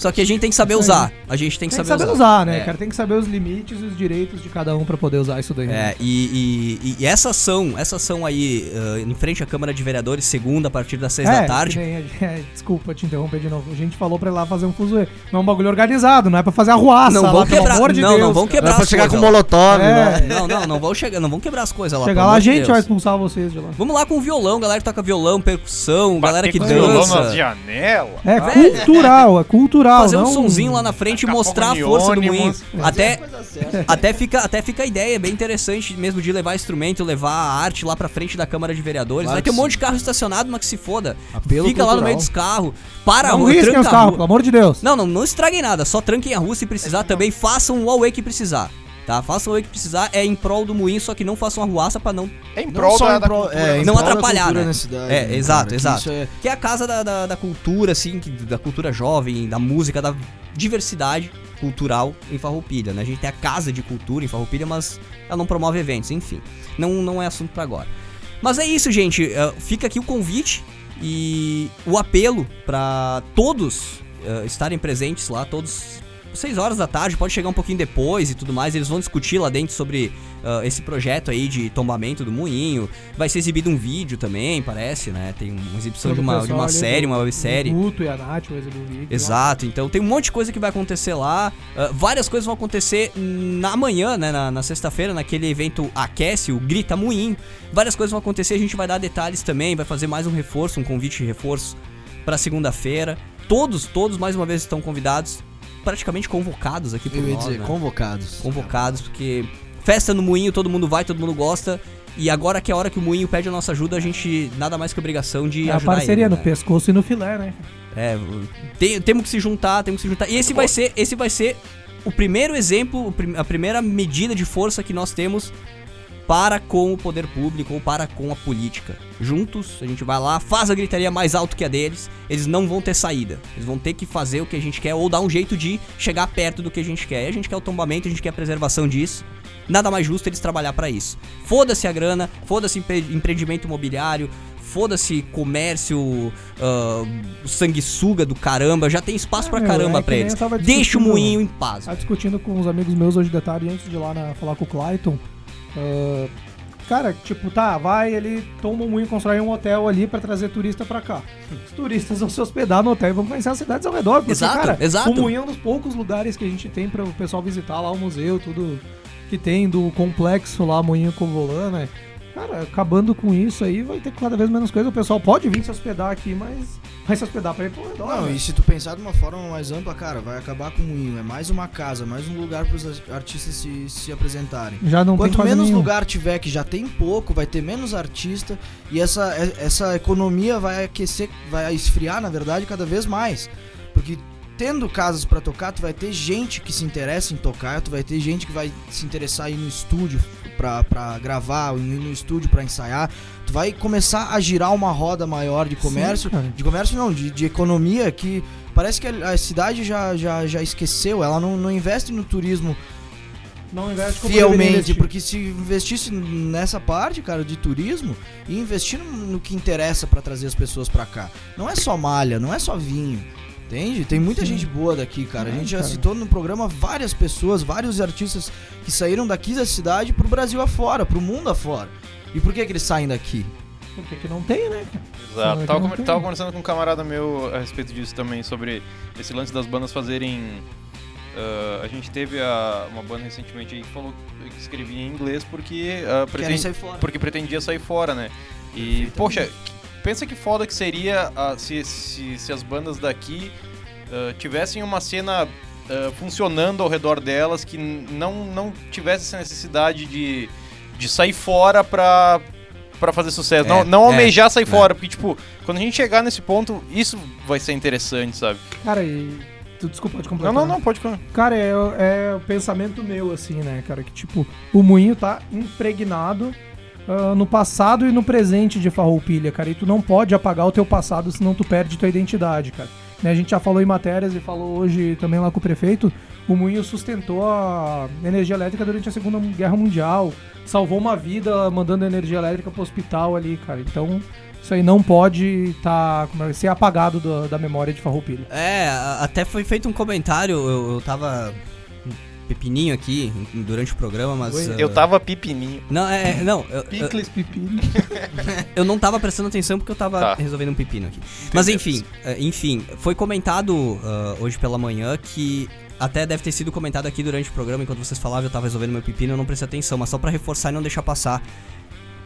Só que a gente tem que saber Isso aí. usar. A gente tem que Tem que saber, saber usar, né, É. cara? Tem que saber os limites e os direitos de cada um pra poder usar isso daí. né? É, e, e- e essa ação, essa ação aí, ah, em frente à Câmara de Vereadores, segunda, a partir das seis É, da tarde. nem é, desculpa te interromper de novo. A gente falou pra ir lá fazer um fuzuê. Não é um bagulho organizado, não é pra fazer arruaça. Não lá, vão pelo quebrar, amor de não, Deus, não vão quebrar Dá pra as chegar com molotov, É. né? Não, não, não vão chegar, não vão quebrar as coisas lá. Chegar pelo lá, a gente Deus. vai expulsar vocês de lá. Vamos lá com violão, galera que toca violão, percussão, galera que com violão dança. nas janelas. É cultural, é cultural. Fazer um não... sonzinho lá na frente e mostrar a força do moinho. Até, até, fica, até fica a ideia, bem interessante mesmo de levar instrumento, levar a arte lá pra frente da Câmara de Vereadores. Claro Vai ter um que monte de carro estacionado, mas que se foda. Apelo fica lá no cultural. meio dos carros, para a Não rua, risquem tranca os a carros, rua. pelo amor de Deus. Não, não, não estraguem nada, só tranquem a rua se precisar também, façam o Huawei que precisar. Tá? Façam o que precisar, é em prol do moinho, só que não façam arruaça pra não É em Não prol só da, em da prol- cultura, é, né? Não da atrapalhar, né? cidade, É, né, exato, cara, que exato. isso é- Que é a casa da, da, da cultura, assim, que- da cultura jovem, da música, da diversidade cultural em Farroupilha, né? A gente tem a casa de cultura em Farroupilha, mas ela não promove eventos, enfim. Não, não é assunto pra agora. Mas é isso, gente. eh, Fica aqui o convite e o apelo pra todos eh, estarem presentes lá, todos 6 horas da tarde, pode chegar um pouquinho depois e tudo mais. Eles vão discutir lá dentro sobre ah, esse projeto aí de tombamento do moinho. Vai ser exibido um vídeo também, parece, né? Tem uma exibição de o uma, de uma série, uma websérie. Guto e a Nath vai exibir um vídeo. Exato, então tem um monte de coisa que vai acontecer lá. Ah, várias coisas vão acontecer na manhã, né? Na, na sexta-feira, naquele evento Aquece, o Grita Moinho. Várias coisas vão acontecer, a gente vai dar detalhes também, vai fazer mais um reforço, um convite de reforço pra segunda-feira. Todos, todos mais uma vez estão convidados, praticamente convocados aqui por Eu ia nós, dizer, né? convocados. convocados, porque festa no moinho, todo mundo vai, todo mundo gosta. E agora que é a hora que o moinho pede a nossa ajuda, a gente nada mais que obrigação de É a ajudar parceria ele, no né? pescoço e no filé, né? É, tem- temos que se juntar, temos que se juntar. E esse vai ser, esse vai ser o primeiro exemplo, a primeira medida de força que nós temos para com o poder público ou para com a política. Juntos, a gente vai lá, faz a gritaria mais alto que a deles, eles não vão ter saída. Eles vão ter que fazer o que a gente quer ou dar um jeito de chegar perto do que a gente quer. E a gente quer o tombamento, a gente quer a preservação disso. Nada mais justo eles trabalhar para isso. Foda-se a grana, foda-se empre- empreendimento imobiliário, foda-se comércio, ah, sanguessuga do caramba, já tem espaço Ah, pra meu, caramba é pra eles. Deixa o moinho em paz. Tava discutindo com uns amigos meus hoje de tarde, antes de ir lá na- falar com o Clayton. Ah, cara, tipo, tá, vai, ele toma um moinho, constrói um hotel ali pra trazer turista pra cá. Os turistas vão se hospedar no hotel e vão conhecer as cidades ao redor. Porque, Exato, cara, exato. o moinho é um dos poucos lugares que a gente tem pra o pessoal visitar lá, o museu, tudo que tem do complexo lá, Moinho Covolã, né? Cara, acabando com isso aí, vai ter cada vez menos coisa. O pessoal pode vir se hospedar aqui, mas vai se hospedar pra ir pro redor. Não, né? e se tu pensar de uma forma mais ampla, cara, vai acabar com o moinho. É mais uma casa, mais um lugar pros as- artistas se, se apresentarem. Já não tem Quanto menos nenhum. lugar tiver, que já tem pouco, vai ter menos artista e essa, e- essa economia vai aquecer, vai esfriar, na verdade, cada vez mais. Porque tendo casas pra tocar, tu vai ter gente que se interessa em tocar, tu vai ter gente que vai se interessar em ir no estúdio pra, pra gravar, ir no estúdio pra ensaiar. Tu vai começar a girar uma roda maior de comércio, Sim, de comércio não, de, de economia que parece que a, a cidade já, já, já esqueceu, ela não, não investe no turismo Não investe como fielmente, investir. porque se investisse nessa parte, cara, de turismo, e investir no, que interessa pra trazer as pessoas pra cá. Não é só malha, não é só vinho. Entende? Tem muita Sim. gente boa daqui, cara. A É, gente já cara. citou no programa várias pessoas, vários artistas que saíram daqui da cidade pro Brasil afora, pro mundo afora. E por que que eles saem daqui? Porque que não tem, né? Exato. Tava, tem. tava conversando com um camarada meu a respeito disso também, sobre esse lance das bandas fazerem. ah, a gente teve a- uma banda recentemente aí que falou que escrevia em inglês porque, ah, sair fora. porque pretendia sair fora, né? E, poxa, pensa que foda que seria ah, se, se, se as bandas daqui tivessem uma cena funcionando ao redor delas, que não, não tivesse essa necessidade de, de sair fora pra, pra fazer sucesso. É, não não é, almejar sair é. fora, porque, tipo, quando a gente chegar nesse ponto, isso vai ser interessante, sabe? Cara, e. Tu, desculpa, pode Não, completar. não, não, pode. Cara, é, é o pensamento meu, assim, né, cara? Que, tipo, o moinho tá impregnado ah, no passado e no presente de Farroupilha, cara. E tu não pode apagar o teu passado, senão tu perde tua identidade, cara. Né, a gente já falou em matérias e falou hoje também lá com o prefeito. O moinho sustentou a energia elétrica durante a Segunda Guerra Mundial. Salvou uma vida mandando energia elétrica pro hospital ali, cara. Então, isso aí não pode tá, como é, ser apagado da, da memória de Farroupilha. É, até foi feito um comentário, eu, eu tava pepininho aqui durante o programa, mas... Oi? ah, Eu tava pipininho. Não, é, é, não, eu, eu, Picles, pepino. eu não tava prestando atenção porque eu tava Tá. resolvendo um pepino aqui. Mas enfim, eh, enfim, foi comentado ah, hoje pela manhã que até deve ter sido comentado aqui durante o programa, enquanto vocês falavam, eu tava resolvendo meu pepino, eu não prestei atenção, mas só pra reforçar e não deixar passar.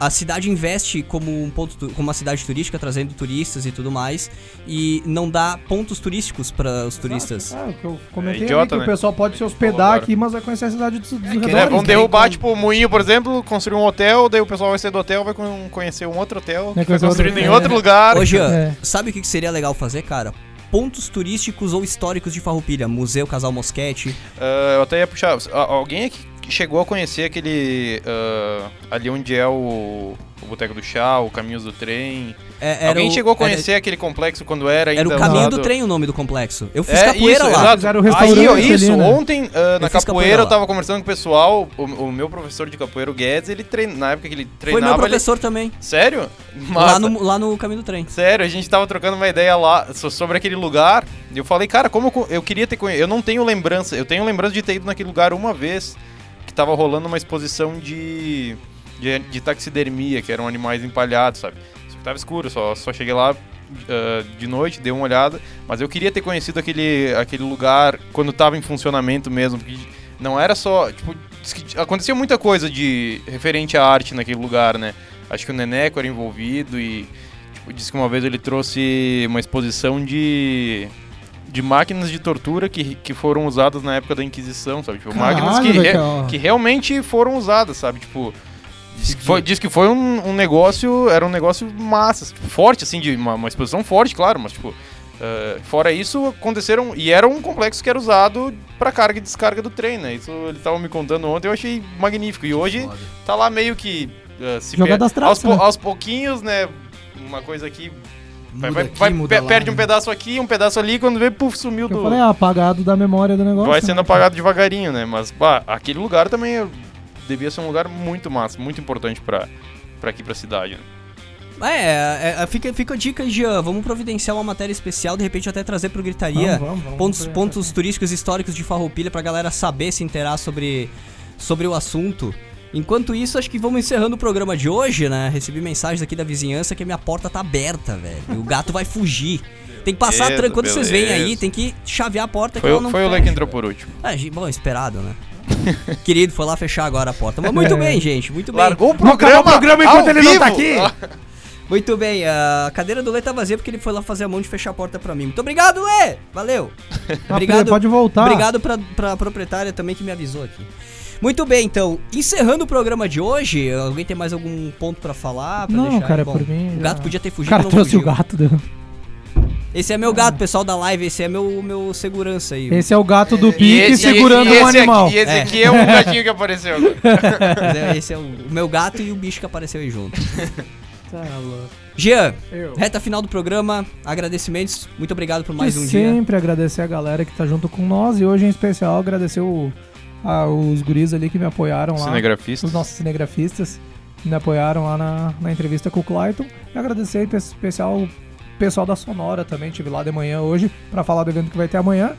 A cidade investe como um ponto, como uma cidade turística, trazendo turistas e tudo mais, e não dá pontos turísticos para os turistas. É, o que eu comentei É idiota, ali, que né? o pessoal pode se hospedar aqui, mas vai conhecer a cidade dos, dos que, redores. É, vão né? derrubar, tipo, o moinho, por exemplo, construir um hotel, daí o pessoal vai sair do hotel, vai con- conhecer um outro hotel, Vai foi conhecer outro- construído em é. outro lugar. Ô, Jean, É. sabe o que seria legal fazer, cara? Pontos turísticos ou históricos de Farroupilha. Museu Casal Mosquete. Ah, eu até ia puxar. Alguém aqui chegou a conhecer aquele. ah, ali onde é o. O Boteco do Chá, o Caminhos do Trem. É, era Alguém o- chegou a era- conhecer aquele complexo quando era ainda Era, o caminho usado? do trem o nome do complexo. Eu fiz É, capoeira isso, lá. exato. Fizeram o Aí, restaurante ali, isso, né? ontem ah, na capoeira capoeira eu tava conversando com o pessoal, o, o meu professor de capoeira, o Guedes, ele treina, na época que ele Foi treinava... meu ele- professor também. Sério? Lá no, lá no caminho do trem. Sério, a gente tava trocando uma ideia lá so- sobre aquele lugar. E eu falei, cara, como eu, eu queria ter conhecido. Eu não tenho lembrança. Eu tenho lembrança de ter ido naquele lugar uma vez tava rolando uma exposição de, de, de taxidermia, que eram animais empalhados, sabe? Só que tava escuro, só, só cheguei lá ah, de noite, dei uma olhada. Mas eu queria ter conhecido aquele, aquele lugar quando tava em funcionamento mesmo. Porque não era só. Tipo, acontecia muita coisa de referente à arte naquele lugar, né? Acho que o Neneco era envolvido e. Tipo, disse que uma vez ele trouxe uma exposição de. De máquinas de tortura que, que foram usadas na época da Inquisição, sabe? Tipo, máquinas Caralho, que, velho, re- que que realmente foram usadas, sabe? Tipo, diz que foi, diz que foi um, um negócio, era um negócio massa, tipo, forte, assim, de uma, uma exposição forte, claro, mas tipo, eh, fora isso, aconteceram, e era um complexo que era usado pra carga e descarga do trem, né? Isso ele tava me contando ontem, eu achei magnífico, e hoje tá lá meio que eh, se Jogado per- às traças, aos, né? aos pouquinhos, né? Uma coisa aqui vai, vai- aqui, vai- lá, perde um né? pedaço aqui, um pedaço ali, quando vê, puf, sumiu Eu do. falei, ah, apagado da memória do negócio. Vai né? sendo apagado devagarinho, né? Mas, bah, aquele lugar também é- devia ser um lugar muito massa, muito importante pra, pra aqui, pra cidade, né? É, é, é, fica, fica a dica, Jean. Vamos providenciar uma matéria especial, de repente até trazer pro Gritaria. Vamos, vamos, vamos. pontos, pontos turísticos históricos de Farroupilha pra galera saber se inteirar sobre, sobre o assunto. Enquanto isso, acho que vamos encerrando o programa de hoje, né? Recebi mensagens aqui da vizinhança que a minha porta tá aberta, velho. E o gato vai fugir. Tem que passar tranquilo. Quando vocês vêm aí, tem que chavear a porta Foi, que o- ela não foi o fecha. Lê que entrou por último. Ah, bom, esperado, né? Querido, foi lá fechar agora a porta. Mas muito bem, gente, muito bem. Largou o programa, o programa enquanto ele não tá vivo! aqui. Ah, Muito bem, a cadeira do Lê tá vazia porque ele foi lá fazer a mão de fechar a porta pra mim. Muito obrigado, Lê! Valeu! Ah, Pode voltar. Obrigado pra, pra proprietária também que me avisou aqui. Muito bem, então, encerrando o programa de hoje, alguém tem mais algum ponto pra falar? Pra Não, deixar? cara, Bom, por mim. O já- gato podia ter O fugido, cara não trouxe fugiu. o gato. né? Esse é meu gato, pessoal da live, esse é meu, meu segurança aí. Esse é o gato do e Pique esse- segurando e um esse animal. Aqui, e esse É. aqui é um gatinho que apareceu é- Esse é o, o meu gato e o bicho que apareceu aí junto. Tá louco. Jean, Eu. reta final do programa, agradecimentos, muito obrigado por mais E um dia. sempre agradecer a galera que tá junto com nós e hoje em especial agradecer o- a- os guris ali que me apoiaram lá. Cinegrafista. Os nossos cinegrafistas que me apoiaram lá na, na entrevista com o Clayton. E agradecer em especial o pessoal da Sonora também, tive lá de manhã hoje pra falar do evento que vai ter amanhã.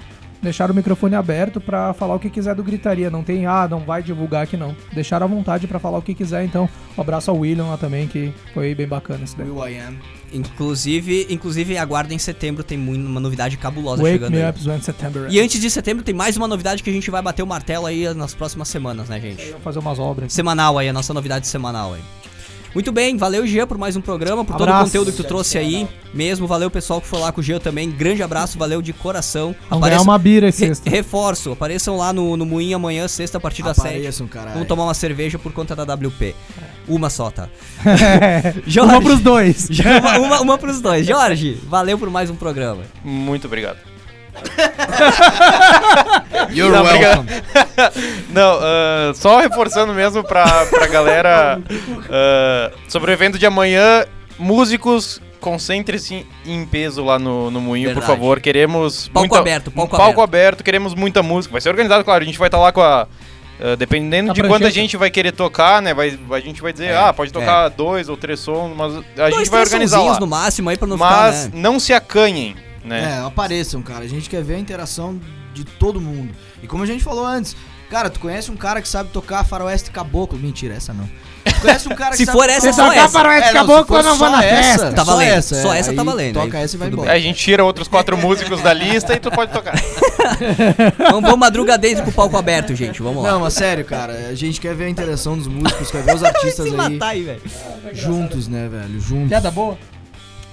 Deixaram o microfone aberto pra falar o que quiser do Gritaria. Não tem, ah, não vai divulgar aqui não. Deixaram à vontade pra falar o que quiser. Então, um abraço ao William lá também, que foi bem bacana esse daí. Will I am. Inclusive, inclusive aguardem em setembro, tem muito- uma novidade cabulosa Wake chegando me aí. up when September. E antes de setembro tem mais uma novidade que a gente vai bater o martelo aí nas próximas semanas, né, gente? Fazer umas obras. Semanal aí, a nossa novidade semanal aí. Muito bem, valeu Jean por mais um programa, por todo o Abraço. conteúdo que tu trouxe aí. Mesmo, valeu pessoal que foi lá com o Jean também. Grande abraço, valeu de coração. Vamos ganhar uma bira Re- sexta. reforço, apareçam lá no, no Moinho amanhã, sexta, a partir das 7. Apareçam, caralho. Vamos tomar uma cerveja por conta da WP. Uma só, tá? uma pros dois. uma, uma, uma pros dois. Jorge, valeu por mais um programa. Muito obrigado. You're Não, welcome. Não, ah, só reforçando mesmo pra, pra galera ah, sobre o evento de amanhã, músicos, concentre-se em peso lá no, no Moinho, por Verdade. favor. Queremos. Palco aberto, palco um palco aberto, queremos muita música. Vai ser organizado, claro. A gente vai estar lá com a. ah, dependendo A de quanta prancheta. gente vai querer tocar, né? Vai, a gente vai dizer, É, ah, pode tocar dois ou três sons, mas a Dois, gente vai organizar lá. no máximo aí pra não Mas ficar, né? não se acanhem, né? É, apareçam, cara. A gente quer ver a interação de todo mundo. E como a gente falou antes, cara, tu conhece um cara que sabe tocar faroeste caboclo? Mentira, essa não. Tu conhece um cara que Se sabe for essa, tocar- só tocar essa. faroeste É, não, caboclo, for eu não vou só na essa, festa. Tá só valendo, essa, só é, essa tá valendo, Toca aí essa e vai embora. Aí a gente tira outros quatro músicos da lista e tu pode tocar. Vamos, vamos madruga dentro com o palco aberto, gente. Vamos lá. Não, mas sério, cara, a gente quer ver a interação dos músicos, quer ver os artistas Se aí matar aí, velho. juntos, né, velho? Juntos. Piada boa.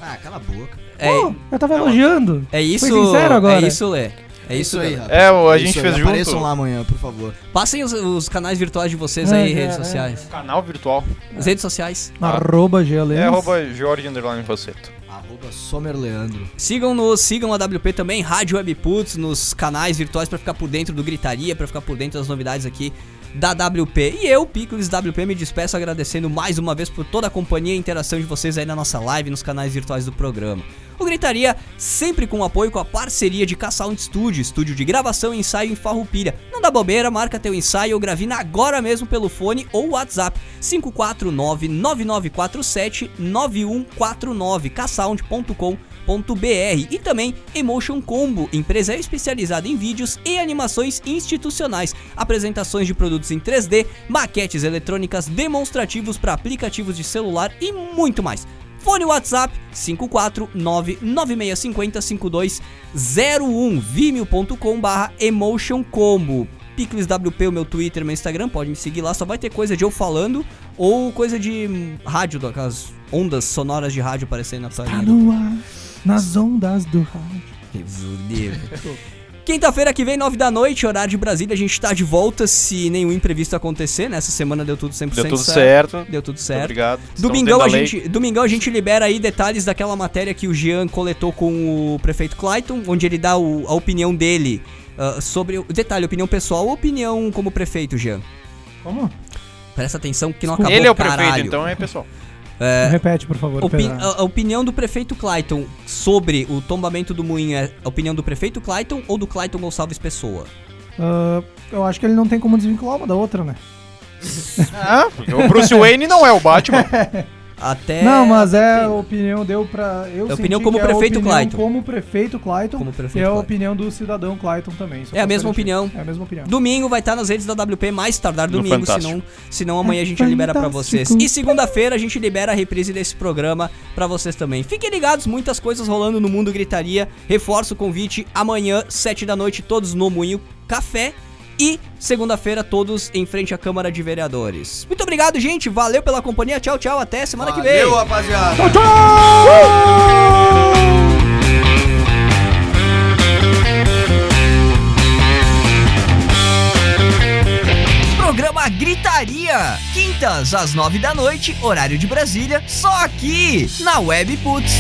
Ah, cala a boca. É, Pô, eu tava elogiando. é isso. Sincero agora. É isso, Lê. É isso, aí, rapaz. É, a É gente isso fez junto. Apareçam lá amanhã, por favor. Passem os, os canais virtuais de vocês É, aí, é, redes é. sociais. Canal virtual. As redes sociais. Arroba Geolens. É arroba Jorge Underline Rosseto. Arroba Somer Leandro. Sigam-nos, sigam a WP também, Rádio Webputs, nos canais virtuais pra ficar por dentro do Gritaria, pra ficar por dentro das novidades aqui da WP. E eu, Picles WP, me despeço agradecendo mais uma vez por toda a companhia e interação de vocês aí na nossa live, nos canais virtuais do programa. O Gritaria sempre com apoio com a parceria de K-Sound Studio, estúdio de gravação e ensaio em Farroupilha. Não dá bobeira, marca teu ensaio ou gravina agora mesmo pelo fone ou WhatsApp 549-9947-9149 ksound.com.br e também Emotion Combo, empresa especializada em vídeos e animações institucionais, apresentações de produtos em 3D, maquetes eletrônicas, demonstrativos para aplicativos de celular e muito mais. Fone WhatsApp 549-9650-5201 vimeo.com barra Emotion Combo Picles WP, o meu Twitter, meu Instagram, pode me seguir lá, só vai ter coisa de eu falando ou coisa de hum, rádio, aquelas ondas sonoras de rádio aparecendo na tua Tá linha. Nas ondas do rádio. Quinta-feira que vem, 9 da noite, horário de Brasília, a gente tá de volta se nenhum imprevisto acontecer. Nessa semana deu tudo 100% Deu tudo certo. Deu tudo Muito certo. Obrigado. Domingão a, lei. gente, domingão a gente libera aí detalhes daquela matéria que o Jean coletou com o prefeito Clayton, onde ele dá o- a opinião dele ah, sobre. o Detalhe, opinião pessoal ou opinião como prefeito, Jean? Como? Presta atenção que não acabou Ele é o caralho. prefeito, então é pessoal. Repete, por favor. Opi- a, a opinião do prefeito Clayton sobre o tombamento do moinho é a opinião do prefeito Clayton ou do Clayton Gonçalves Pessoa? Ah, eu acho que ele não tem como desvincular uma da outra, né? Ah, o Bruce Wayne não é o Batman. Até. não, mas é a opinião deu pra. Eu É opinião como que é a prefeito opinião Clayton. Como prefeito Clayton. Como prefeito e é a Clayton. opinião do cidadão Clayton também. É a mesma opinião. É a mesma opinião. Domingo vai estar nas redes da WP mais tardar domingo, senão, senão amanhã a gente libera pra vocês. E segunda-feira a gente libera a reprise desse programa pra vocês também. Fiquem ligados, muitas coisas rolando no mundo gritaria. Reforço o convite amanhã, 7 da noite, todos no Moinho Café. E segunda-feira, todos em frente à Câmara de Vereadores. Muito obrigado, gente. Valeu pela companhia. Tchau, tchau. Até semana que vem. Valeu, rapaziada. Programa Gritaria. Quintas às 9 da noite, horário de Brasília. Só aqui na Web Putz.